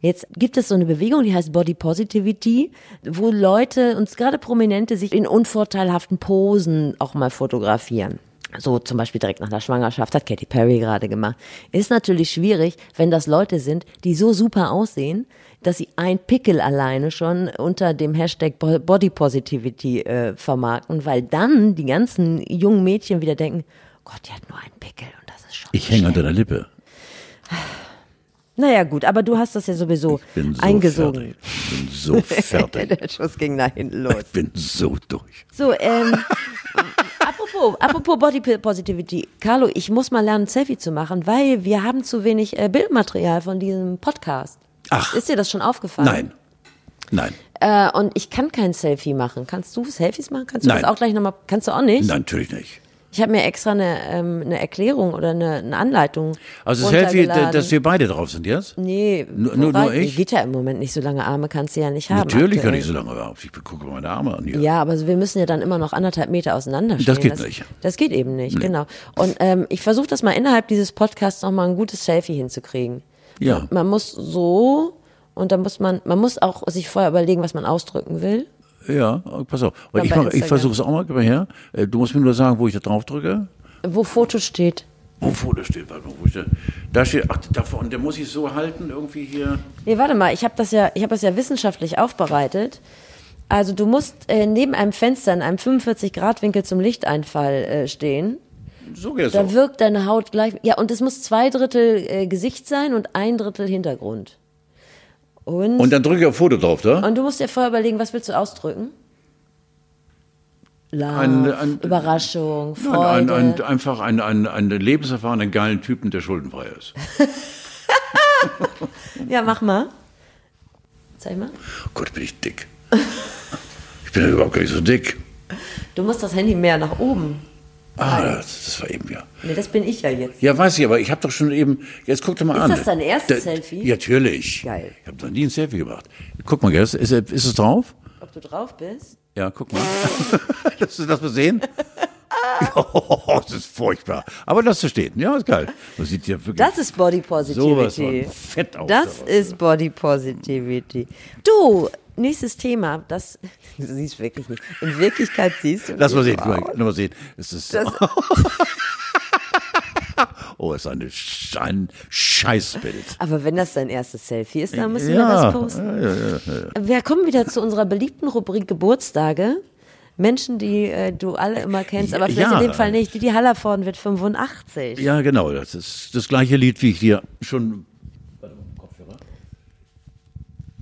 Jetzt gibt es so eine Bewegung, die heißt Body Positivity, wo Leute, und gerade Prominente, sich in unvorteilhaften Posen auch mal fotografieren. So zum Beispiel direkt nach der Schwangerschaft, hat Katy Perry gerade gemacht. Ist natürlich schwierig, wenn das Leute sind, die so super aussehen, dass sie ein Pickel alleine schon unter dem Hashtag Bo- Body Positivity äh, vermarkten, weil dann die ganzen jungen Mädchen wieder denken, Gott, die hat nur einen Pickel und das ist schon Ich hänge an deiner Lippe. Naja, gut, aber du hast das ja sowieso Bin so eingesogen. fertig. Bin so fertig. Der Schuss ging nach hinten los. Ich bin so durch. So, ähm, apropos, apropos Body Positivity. Carlo, ich muss mal lernen, Selfie zu machen, weil wir haben zu wenig äh, Bildmaterial von diesem Podcast. Ach. Ist dir das schon aufgefallen? Nein. Nein. Äh, und ich kann kein Selfie machen. Kannst du Selfies machen? Kannst du Nein. das auch gleich nochmal? Kannst du auch nicht? Nein, natürlich nicht. Ich habe mir extra eine, ähm, eine Erklärung oder eine, eine Anleitung. Also Selfie, runtergeladen. dass wir beide drauf sind jetzt? Nee, Nur- nur- nur ich? Geht ja im Moment nicht so lange Arme, kannst du ja nicht haben. Natürlich kann aktuell. ich so lange auf. Ich gucke meine Arme an hier. Ja, aber wir müssen ja dann immer noch anderthalb Meter auseinanderstehen. Das geht nicht. Das geht eben nicht, genau. Und ähm, ich versuche das mal innerhalb dieses Podcasts noch mal ein gutes Selfie hinzukriegen. Ja. Man muss so und dann muss man, man muss auch sich vorher überlegen, was man ausdrücken will. Ja, pass auf. Dann Ich, ich versuche es auch mal. Gib mal her. Äh, Du musst mir nur sagen, wo ich da drauf drücke. Wo Foto steht. Wo Foto steht. Warte mal, wo ich da, da steht, ach, da vorne, der muss ich so halten, irgendwie hier. Nee, warte mal, ich habe das ja, ich habe das ja wissenschaftlich aufbereitet. Also du musst äh, neben einem Fenster in einem 45 Grad Winkel zum Lichteinfall äh, stehen. So geht es Da auch. wirkt deine Haut gleich. Ja, und es muss zwei Drittel äh, Gesicht sein und ein Drittel Hintergrund. Und, Und dann drücke ich auf Foto drauf, da? und du musst dir vorher überlegen, was willst du ausdrücken? Love, Ein- ein- Überraschung, Nein, Freude. ein, ein, einfach einen, einen, einen lebenserfahrenen, geilen Typen, der schuldenfrei ist. ja, mach mal. Zeig mal. Oh Gott, bin ich dick. Ich bin ja überhaupt gar nicht so dick. Du musst das Handy mehr nach oben. Ah, das, das war eben ja. Nee, das bin ich ja jetzt. Ja, weiß ich, aber ich habe doch schon eben. Jetzt guck doch mal Ist an. das dein erstes Da- Selfie? Ja, natürlich. Geil. Ich habe noch nie ein Selfie gemacht. Guck mal, ist, ist, ist es drauf? Ob du drauf bist? Ja, guck mal. Lass du das mal sehen? Oh, das ist furchtbar. Aber lass es stehen. Ja, ist geil. Das sieht ja wirklich Das ist Body sowas Positivity. von fett aus. Das ist Body Positivity. Du, nächstes Thema. Das, du siehst wirklich nicht. In Wirklichkeit siehst du. Lass mal sehen, so mal, sehen. Es ist oh, ist eine, ein Scheißbild. Aber wenn das dein erstes Selfie ist, dann müssen wir Ja, das posten. Wir kommen wieder zu unserer beliebten Rubrik Geburtstage. Menschen, die äh, du alle immer kennst, aber vielleicht Ja. in dem Fall nicht. Didi Hallervorden wird 85. Ja, genau. Das ist das gleiche Lied, wie ich dir schon.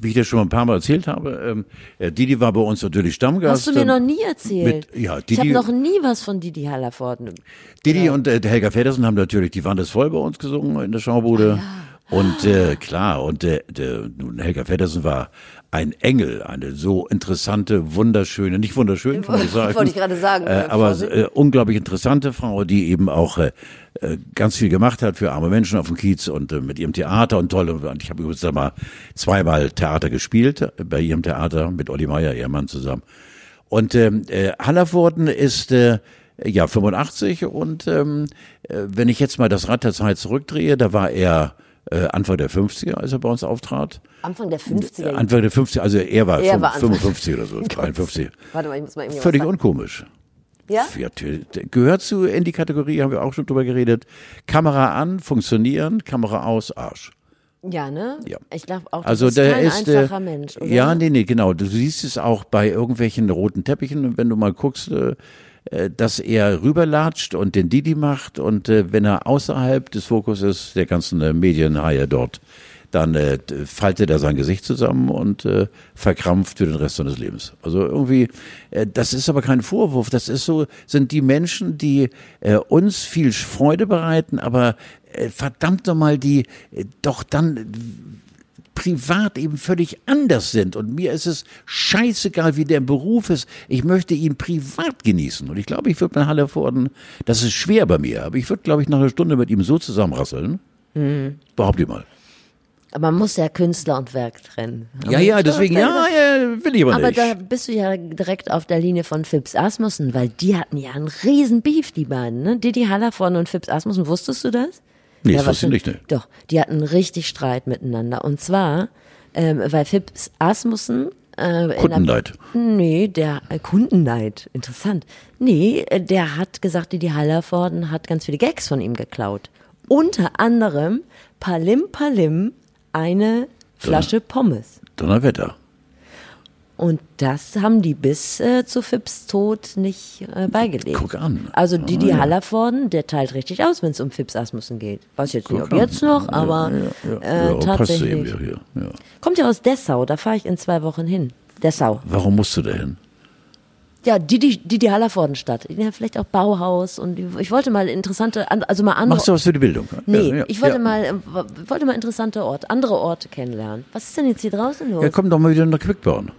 Wie ich dir schon mal ein paar Mal erzählt habe. Ähm, äh, Didi war bei uns natürlich Stammgast. Hast du mir ähm, noch nie erzählt? mit- ja, ich habe Didi- noch nie was von Didi Hallervorden. Didi und äh, Helga Feddersen haben natürlich die Wand ist voll bei uns gesungen in der Schaubude. Und äh, klar, und äh, der, nun, Helga Feddersen war ein Engel, eine so interessante, wunderschöne, nicht wunderschön, kann man sagen. Wollte ich gerade sagen, Äh, äh, aber äh, unglaublich interessante Frau, die eben auch äh, äh, ganz viel gemacht hat für arme Menschen auf dem Kiez und mit ihrem Theater und toll. Und ich habe übrigens da mal zweimal Theater gespielt, bei ihrem Theater mit Olli Meier, ihr Mann zusammen. Und ähm, äh, Hallervorden ist äh, ja 85 und ähm, äh, wenn ich jetzt mal das Rad der Zeit zurückdrehe, da war er äh, Anfang der 50er, als er bei uns auftrat. Anfang der 50er. Anfang der 50er, also er war, Er fünf- war Anfang- 55 oder so, 53. Warte mal, ich muss mal irgendwie Völlig unkomisch. Ja? Gehört zu in die Kategorie, haben wir auch schon drüber geredet. Kamera an, funktionieren, Kamera aus, Arsch. Ja, ne? Ja. Ich glaube auch, Also ist der ist äh, einfacher Mensch, oder? ja, nee, nee, genau. Du siehst es auch bei irgendwelchen roten Teppichen, wenn du mal guckst, äh, äh, dass er rüberlatscht und den Didi macht und äh, wenn er außerhalb des Fokuses der ganzen äh, Medienhaie dort, dann äh, faltet er sein Gesicht zusammen und äh, verkrampft für den Rest seines Lebens. Also irgendwie, äh, das ist aber kein Vorwurf. Das ist so, sind die Menschen, die äh, uns viel Freude bereiten, aber äh, verdammt nochmal, die äh, doch dann privat eben völlig anders sind. Und mir ist es scheißegal, wie der im Beruf ist. Ich möchte ihn privat genießen. Und ich glaube, ich würde mit Halle Vorden, das ist schwer bei mir, aber ich würde, glaube ich, nach einer Stunde mit ihm so zusammenrasseln. Mhm. Behaupte ich mal. Aber man muss ja Künstler und Werk trennen. Ja, ja, deswegen, ja, ja, will ich aber, Aber nicht. da bist du ja direkt auf der Linie von Phipps Asmussen, weil die hatten ja einen riesen Beef, die beiden, ne? Didi Hallervorden und Phipps Asmussen, wusstest du das? Nee, das wusste ich nicht. Doch, die hatten richtig Streit miteinander. Und zwar, ähm, weil Phipps Asmussen äh, in der- Kundenleid. Nee, der äh, Kundenneid, interessant. Nee, äh, der hat gesagt, Didi Hallervorden hat ganz viele Gags von ihm geklaut. Unter anderem Palim Palim eine Flasche Pommes. Donnerwetter. Und das haben die bis äh, zu Phipps Tod nicht äh, beigelegt. Guck an. Also Didi Ah, ja. Hallervorden, der teilt richtig aus, wenn es um Phipps Asmussen geht. Weiß jetzt nicht, ob jetzt noch, aber ja, äh, ja, passt tatsächlich. Kommt ja aus Dessau, da fahre ich in zwei Wochen hin. Dessau. Warum musst du da hin? Ja, Didi, Didi Hallervordenstadt. Ja, vielleicht auch Bauhaus. Und ich wollte mal interessante, an- also mal andere. Machst du was für die Bildung? Nee, Ja, ja, ich wollte ja. mal, äh, wollte mal interessante Orte, andere Orte kennenlernen. Was ist denn jetzt hier draußen los? Ja, komm doch mal wieder nach Quickborn.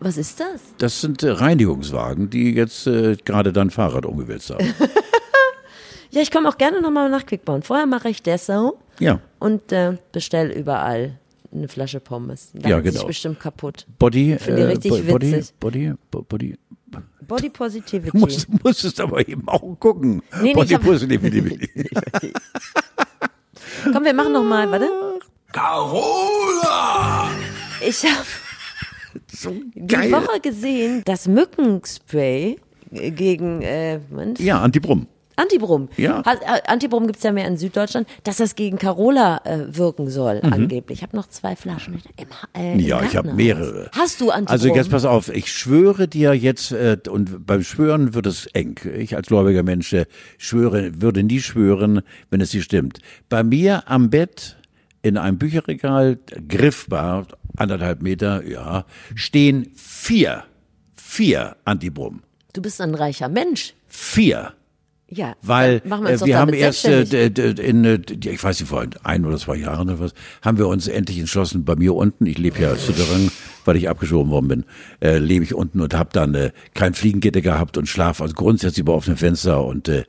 Was ist das? Das sind äh, Reinigungswagen, die jetzt äh, gerade dein Fahrrad umgewälzt haben. Ja, ich komme auch gerne nochmal nach Quickborn. Vorher mache ich Dessau ja. und äh, bestell überall eine Flasche Pommes. Die Ja, genau. bestimmt kaputt. Body, Finde ich richtig Bo- Body, witzig. Body, Bo- Body. Body Positivity. Du musst, musstest aber eben auch gucken. Nee, nee, Body Positivity. Komm, wir machen nochmal, warte. Carola! Ich habe so die geil. Woche gesehen, das Mückenspray gegen äh, Ja, Antibrum. Antibrum. Ja. Äh, Antibrum gibt's ja mehr in Süddeutschland, dass das gegen Carola äh, wirken soll, angeblich. Ich habe noch zwei Flaschen im, äh, im Mhm. Ja, ich habe mehrere. Hast du Antibrum? Also jetzt pass auf, ich schwöre dir jetzt, äh, und beim Schwören wird es eng. Ich als gläubiger Mensch äh, schwöre, würde nie schwören, wenn es nicht stimmt. Bei mir am Bett in einem Bücherregal, griffbar, anderthalb Meter, ja, stehen vier, vier Antibrum. Du bist ein reicher Mensch. Vier. Ja. Weil äh, wir haben erst äh, in, äh, ich weiß nicht, vor ein oder zwei Jahren oder was, haben wir uns endlich entschlossen, bei mir unten, ich lebe ja Souterrain, weil ich abgeschoben worden bin, äh, lebe ich unten und habe dann äh, kein Fliegengitter gehabt und schlaf also grundsätzlich über offene Fenster und äh,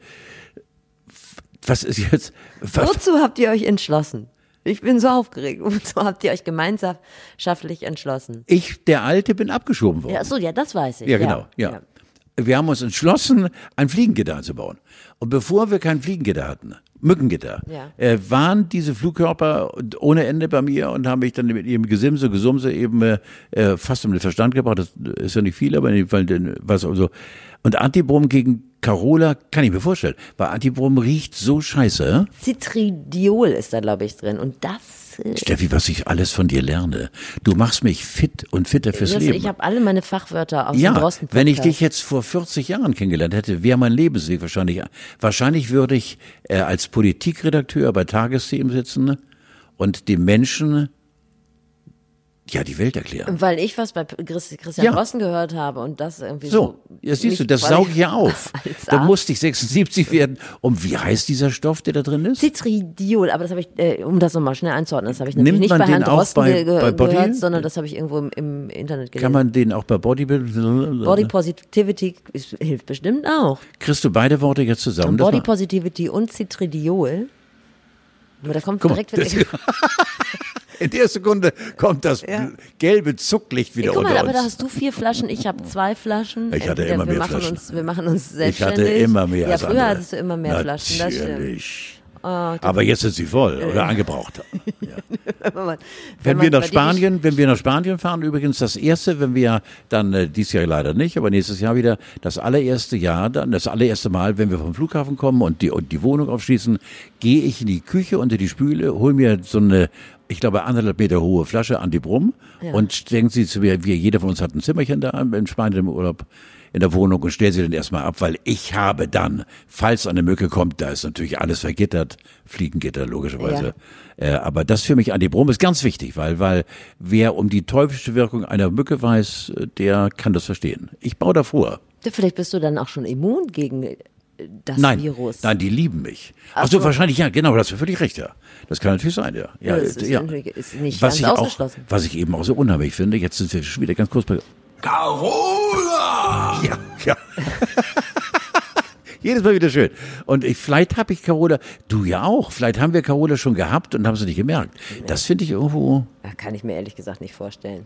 was ist jetzt, was, Wozu habt ihr euch entschlossen? Ich bin so aufgeregt. Wozu habt ihr euch gemeinschaftlich entschlossen? ich, der Alte, bin abgeschoben worden. Ja, so, ja, das weiß ich. Ja, genau, ja. Wir haben uns entschlossen, ein Fliegengitter einzubauen. Und bevor wir kein Fliegengitter hatten, Mückengitter, Ja. äh, waren diese Flugkörper ohne Ende bei mir und haben mich dann mit ihrem Gesimse, Gesumse eben äh, äh, fast um den Verstand gebracht. Das ist ja nicht viel, aber in dem Fall was also. Und Antibrom gegen Carola kann ich mir vorstellen, weil Antibrom riecht so scheiße. Citridiol ist da, glaube ich, drin. Und das. äh, Steffi, was ich alles von dir lerne. Du machst mich fit und fitter fürs das Leben. ich habe alle meine Fachwörter aus dem Ja, Drosten wenn ich dich jetzt vor 40 Jahren kennengelernt hätte, wäre mein Lebensweg wahrscheinlich, wahrscheinlich würde ich äh, als Politikredakteur bei Tagesthemen sitzen und den Menschen ja die Welt erklären. Weil ich was bei Chris- Christian Ja. Drosten gehört habe und das irgendwie So, so. jetzt siehst du, das sauge ich ja auf. Da musste ich 76 werden. Und wie heißt dieser Stoff, der da drin ist? Citridiol, aber das habe ich, äh, um das nochmal schnell einzuordnen, das habe ich nämlich Nimmt nicht bei Herrn Drosten bei- bei Body? gehört, sondern das habe ich irgendwo im, im Internet gelesen. Kann man den auch bei Bodybuilding? Body Positivity ist, hilft bestimmt auch. Kriegst du beide Worte jetzt zusammen? Und Body Positivity und Citridiol. Aber da kommt Guck mal, direkt wieder. In der Sekunde kommt das Ja. gelbe Zucklicht wieder Guck mal, unter aber da uns. hast du vier Flaschen, ich habe zwei Flaschen. Ich hatte Entweder immer wir mehr machen Flaschen. Uns, wir machen uns Ich selbstständig. hatte immer mehr Ja, früher andere. hattest du immer mehr Flaschen, das stimmt. Natürlich. Oh, Aber jetzt sind sie voll oder angebraucht. wenn man, Wenn man wir nach Spanien, wenn wir nach Spanien fahren, übrigens das erste, wenn wir dann äh, dieses Jahr leider nicht, aber nächstes Jahr wieder das allererste Jahr, dann das allererste Mal, wenn wir vom Flughafen kommen und die und die Wohnung aufschließen, gehe ich in die Küche unter die Spüle, hol mir so eine ich glaube, anderthalb Meter hohe Flasche Antibrum Ja. und denken Sie zu mir, wir, jeder von uns hat ein Zimmerchen da in Spanien im Urlaub in der Wohnung und stell sie dann erstmal ab, weil ich habe dann, falls eine Mücke kommt, da ist natürlich alles vergittert, Fliegengitter logischerweise. Äh, aber das für mich Antibrom ist ganz wichtig, weil, weil wer um die teuflische Wirkung einer Mücke weiß, der kann das verstehen. Ich baue davor. Ja, Vielleicht bist du dann auch schon immun gegen das Nein, Virus. nein, die lieben mich. Ach Ach so, so. wahrscheinlich, ja, genau, das ist völlig recht, ja. Das kann natürlich sein, ja. ja, ist ja. ist nicht was ganz ich auch. Was ich eben auch so unheimlich finde, jetzt sind wir schon wieder ganz kurz bei, Carola! Ja, ja. Jedes Mal wieder schön. Und ich, vielleicht habe ich Carola, du ja auch, vielleicht haben wir Carola schon gehabt und haben sie nicht gemerkt. Das finde ich irgendwo, kann ich mir ehrlich gesagt nicht vorstellen.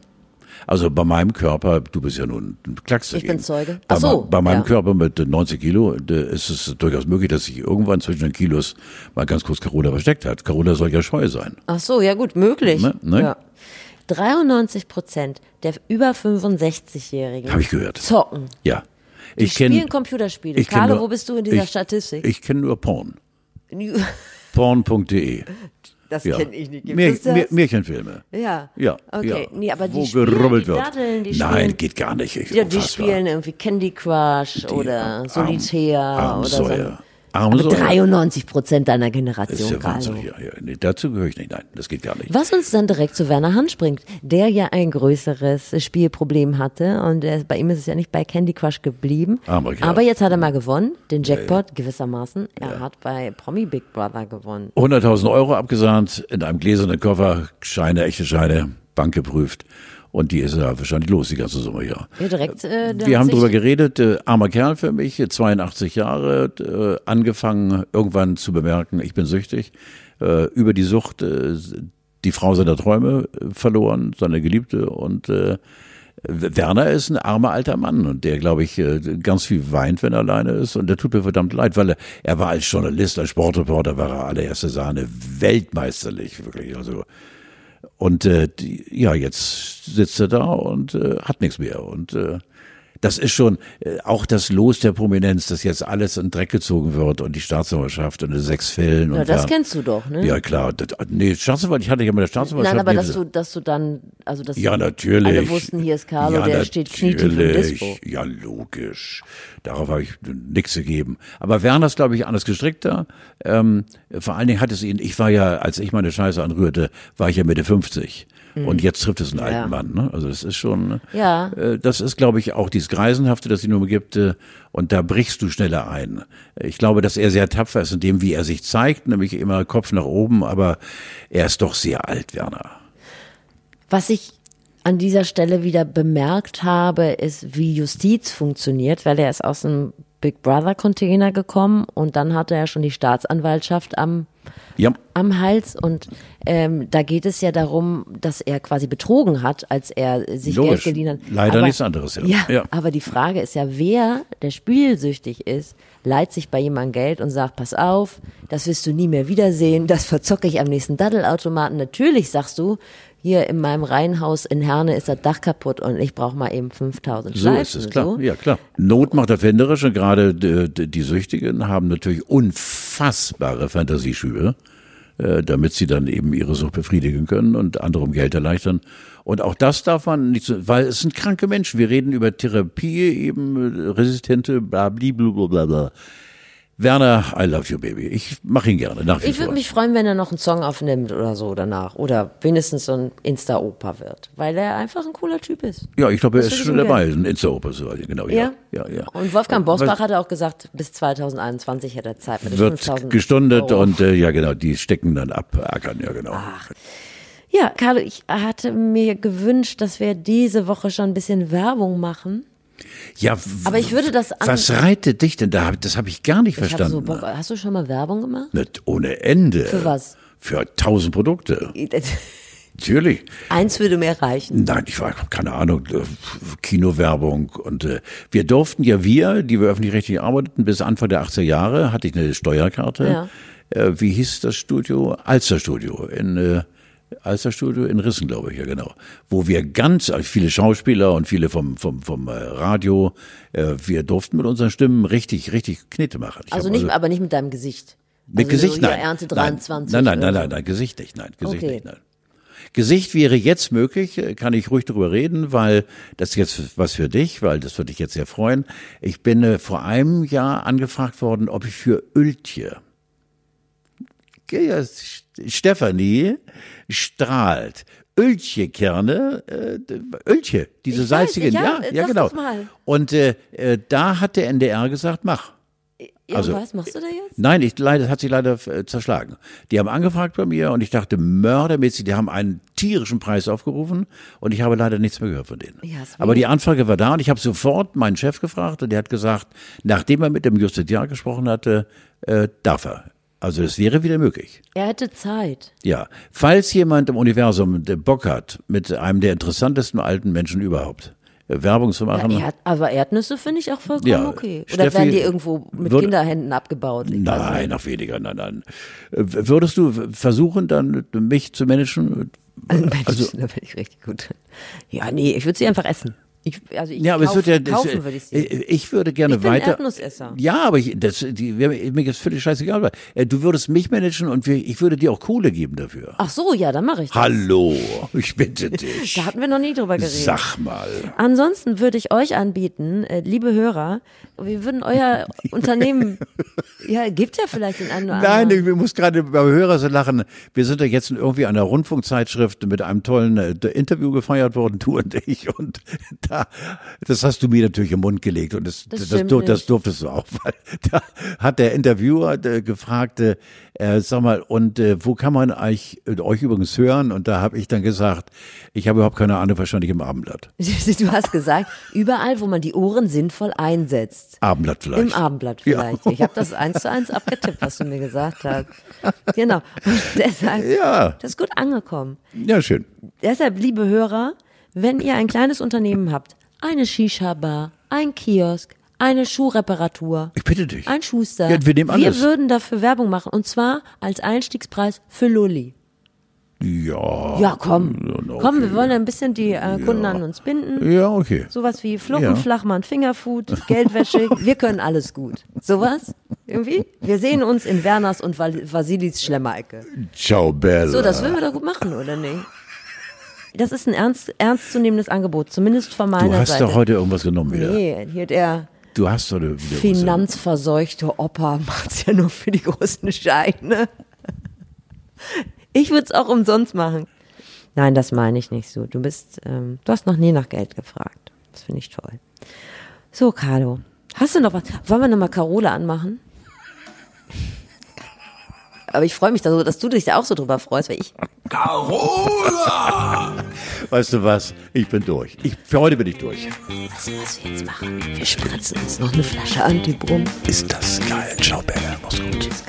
Also bei meinem Körper, du bist ja nun ein Klacks Ich bin. Zeuge. Bei, Ach so, bei meinem ja. Körper mit äh, 90 Kilo ist es durchaus möglich, dass sich irgendwann zwischen den Kilos mal ganz kurz Carola versteckt hat. Carola soll ja scheu sein. Ach so, ja gut, möglich. Ne, ne? Ja. 93 Prozent der über 65-Jährigen Habe ich gehört. zocken. Ja. Die Ich kenn- spielen Computerspiele. ich kenn Carlo, nur- wo bist du in dieser ich, Statistik? Ich kenne nur Porn. Porn.de. das Ja. kenne ich nicht. Gibt Mär? Mär, Märchenfilme. Ja. Ja. Okay. ja. Nee, aber Wo die spielen, gerubbelt die wird. daddeln, die Nein, spielen, geht gar nicht. Ich, ja, die spielen irgendwie Candy Crush oder Arm- Solitär oder so. Armsäuer. Aber Armsäuer. 93 Prozent deiner Das ist Generation, ja wahnsinnig. Ja, ja. Nee, dazu gehöre ich nicht. Nein, das geht gar nicht. Was uns dann direkt zu Werner Hans bringt, der ja ein größeres Spielproblem hatte und der, bei ihm ist es ja nicht bei Candy Crush geblieben. Armer Kerl. Aber jetzt hat er mal gewonnen, den Jackpot gewissermaßen. Er hat bei Promi Big Brother gewonnen. 100.000 Euro abgesahnt, in einem gläsernen Koffer, Scheine, echte Scheine, Bank geprüft. Und die ist ja wahrscheinlich los, die ganze Summe, ja. Ja, direkt. Äh, Wir haben drüber geredet, äh, armer Kerl für mich, äh, 82 Jahre, äh, angefangen irgendwann zu bemerken, ich bin süchtig, äh, über die Sucht äh, die Frau seiner Träume äh, verloren, seine Geliebte und äh, Werner ist ein armer alter Mann und der, glaube ich, äh, ganz viel weint, wenn er alleine ist und der tut mir verdammt leid, weil er, er war als Journalist, als Sportreporter, war er allererste Sahne, weltmeisterlich, wirklich, also und äh, die, ja, jetzt sitzt er da und äh, hat nichts mehr. Und äh, das ist schon äh, auch das Los der Prominenz, dass jetzt alles in Dreck gezogen wird und die Staatsanwaltschaft und in sechs Fällen. Ja, und das da- kennst du doch, ne? Ja, klar. Das, nee, Staatsanwalt, ich hatte ja mit der Staatsanwaltschaft. Nein, aber dass du, dass du dann, also dass ja, natürlich. alle wussten, hier ist Carlo, ja, der steht knietief im natürlich. Dispo. Ja, logisch. Darauf habe ich nichts gegeben. Aber Werner ist, glaube ich, anders gestrickter. Ähm, vor allen Dingen hat es ihn, ich war ja, als ich meine Scheiße anrührte, war ich ja Mitte 50. Und jetzt trifft es einen Mhm. Ja. alten Mann. Ne? Also das ist schon, Ja. äh, das ist, glaube ich, auch die dieses Greisenhafte, das ihn umgibt, äh, und da brichst du schneller ein. Ich glaube, dass er sehr tapfer ist in dem, wie er sich zeigt, nämlich immer Kopf nach oben, aber er ist doch sehr alt, Werner. Was ich an dieser Stelle wieder bemerkt habe, ist, wie Justiz funktioniert, weil er ist aus dem Big Brother Container gekommen und dann hatte er schon die Staatsanwaltschaft am Ja, am Hals und ähm, da geht es ja darum, dass er quasi betrogen hat, als er sich Logisch. Geld geliehen hat. Leider nichts anderes, ja. Ja, Ja. aber die Frage ist ja, wer, der spielsüchtig ist, leiht sich bei jemandem Geld und sagt, pass auf, das wirst du nie mehr wiedersehen, das verzocke ich am nächsten Daddelautomaten. Natürlich sagst du, hier in meinem Reihenhaus in Herne ist das Dach kaputt und ich brauche mal eben 5000 so Schleifen. ist es, klar. So. Ja, klar. Not macht erfinderisch und gerade d- d- die Süchtigen haben natürlich unfassbare Fantasieschübe, äh, damit sie dann eben ihre Sucht befriedigen können und andere um Geld erleichtern. Und auch das darf man nicht so, weil es sind kranke Menschen. Wir reden über Therapie, eben äh, resistente, bla, blu, bla, bla, bla. Werner, I love you, baby. Ich mache ihn gerne, nach Ich würde mich freuen, wenn er noch einen Song aufnimmt oder so danach. Oder wenigstens so ein Insta-Opa wird. Weil er einfach ein cooler Typ ist. ja, ich glaube, er ist schon dabei, ein Insta-Oper, so, genau, ja. Ja, ja. Und Wolfgang Bosbach hat auch gesagt, bis 2021 hätte er Zeit mit wird 5000 gestundet Euro. und äh, ja genau, die stecken dann ab, ackern, ja genau. Ja, Carlo, ich hatte mir gewünscht, dass wir diese Woche schon ein bisschen Werbung machen. Ja, Aber ich würde das an- Was reitet dich denn da? Das habe ich gar nicht Ich habe verstanden. so Bock. Hast du schon mal Werbung gemacht? Nicht ohne Ende. Für was? Für tausend Produkte. Natürlich. Eins würde mir reichen. Nein, ich war, keine Ahnung, äh, Kinowerbung und äh, wir durften ja, wir, die wir öffentlich-rechtlich arbeiteten, bis Anfang der 80er Jahre, hatte ich eine Steuerkarte. Ja. Äh, wie hieß das Studio? Alster Studio in äh, Alster Studio in Rissen, glaube ich, ja genau. Wo wir ganz, also viele Schauspieler und viele vom, vom, vom äh, Radio, äh, wir durften mit unseren Stimmen richtig, richtig Knete machen. Ich Also nicht, aber nicht mit deinem Gesicht. mit also Gesicht, so nein. Ernte Nein. 23. Nein, nein, nein, so. nein, nein, Gesicht nicht, nein, Gesicht Okay. nicht, nein. Gesicht wäre jetzt möglich, äh, kann ich ruhig darüber reden, weil das ist jetzt was für dich, weil das würde dich jetzt sehr freuen. Ich bin äh, vor einem Jahr angefragt worden, ob ich für Öltje, ja, Stefanie strahlt. Öltje-Kerne, äh, Öltje, diese Ich weiß, salzigen, ja, ja, ja, sag genau. Und äh, äh, da hat der NDR gesagt, mach. Ja, also- was machst du da jetzt? Nein, ich, das hat sich leider äh, zerschlagen. Die haben angefragt bei mir und ich dachte, mördermäßig, die haben einen tierischen Preis aufgerufen und ich habe leider nichts mehr gehört von denen. Ja, Aber die Anfrage war da und ich habe sofort meinen Chef gefragt und der hat gesagt, nachdem er mit dem Justitiar gesprochen hatte, äh, darf er. Also es wäre wieder möglich. Er hätte Zeit. Ja, falls jemand im Universum den Bock hat, mit einem der interessantesten alten Menschen überhaupt äh, Werbung zu Ja, machen, Erd, aber Erdnüsse finde ich auch vollkommen Ja, okay. Oder Steffi, werden die irgendwo mit würd- Kinderhänden abgebaut? Nein, noch weniger, nein, nein. Äh, Würdest du versuchen, dann mich zu managen? Also, Also- da bin ich richtig gut. Ja, nee, ich würde sie einfach essen. Ich, also ich Ja, aber kauf, es wird ja, das, kaufen würde ich sie. äh, ich würde gerne Ich bin weiter. Erdnussesser. Ja, aber ich, das, die, mir ist völlig scheißegal. äh, Du würdest mich managen und wir, ich würde dir auch Kohle geben dafür. Ach so, ja, dann mache ich das. Hallo, ich bitte dich. Da hatten wir noch nie drüber geredet. Sag mal. Ansonsten würde ich euch anbieten, äh, liebe Hörer, wir würden euer Unternehmen, ja, gibt ja vielleicht den einen oder Nein, anderen. ich muss gerade beim Hörer so lachen. Wir sind ja jetzt irgendwie an einer Rundfunkzeitschrift mit einem tollen äh, Interview gefeiert worden, du und ich. Und da, das hast du mir natürlich im Mund gelegt und das, Das das, das nicht. durftest du auch. Weil da hat der Interviewer äh, gefragt, äh, äh, sag mal, und äh, wo kann man euch, äh, euch übrigens hören? Und da habe ich dann gesagt, ich habe überhaupt keine Ahnung, wahrscheinlich im Abendblatt. Du hast gesagt, überall, wo man die Ohren sinnvoll einsetzt. Abendblatt vielleicht. Im Abendblatt vielleicht. Ich habe das eins zu eins abgetippt, was du mir gesagt hast. Genau. Und deshalb, Ja. das ist gut angekommen. Ja, schön. Deshalb, liebe Hörer, wenn ihr ein kleines Unternehmen habt, eine Shisha-Bar, ein Kiosk, eine Schuhreparatur, Ich bitte dich. ein Schuster, Ja, wir nehmen alles. würden dafür Werbung machen und zwar als Einstiegspreis für Lulli. Ja. Ja, komm. okay. Komm, wir wollen ein bisschen die äh, Kunden an uns binden. Ja, okay. Sowas wie Fluppen, Ja. Flachmann, Fingerfood, Geldwäsche. Wir können alles gut. Sowas? Irgendwie? Wir sehen uns in Werners und Val- Vasilis Schlemmerecke. Ciao, Bella. So, das würden wir doch gut machen, oder nicht? Das ist ein ernst, ernstzunehmendes Angebot, zumindest von meiner Du hast Seite. doch heute irgendwas genommen wieder. Nee, hier der Du hast heute wieder was finanzverseuchte Opa macht's ja nur für die großen Scheine. Ich würde es auch umsonst machen. Nein, das meine ich nicht so. Du bist, ähm, du hast noch nie nach Geld gefragt. Das finde ich toll. So, Carlo. Hast du noch was? Wollen wir nochmal Carola anmachen? Aber ich freue mich, da so, dass du dich da auch so drüber freust, weil ich. Carola! Weißt du was? Ich bin durch. Ich, für heute bin ich durch. Weißt du, was wir jetzt machen? Wir spritzen uns noch eine Flasche Antibrum. Ist das geil. Ciao, Bella. Mach's gut. Tschüss.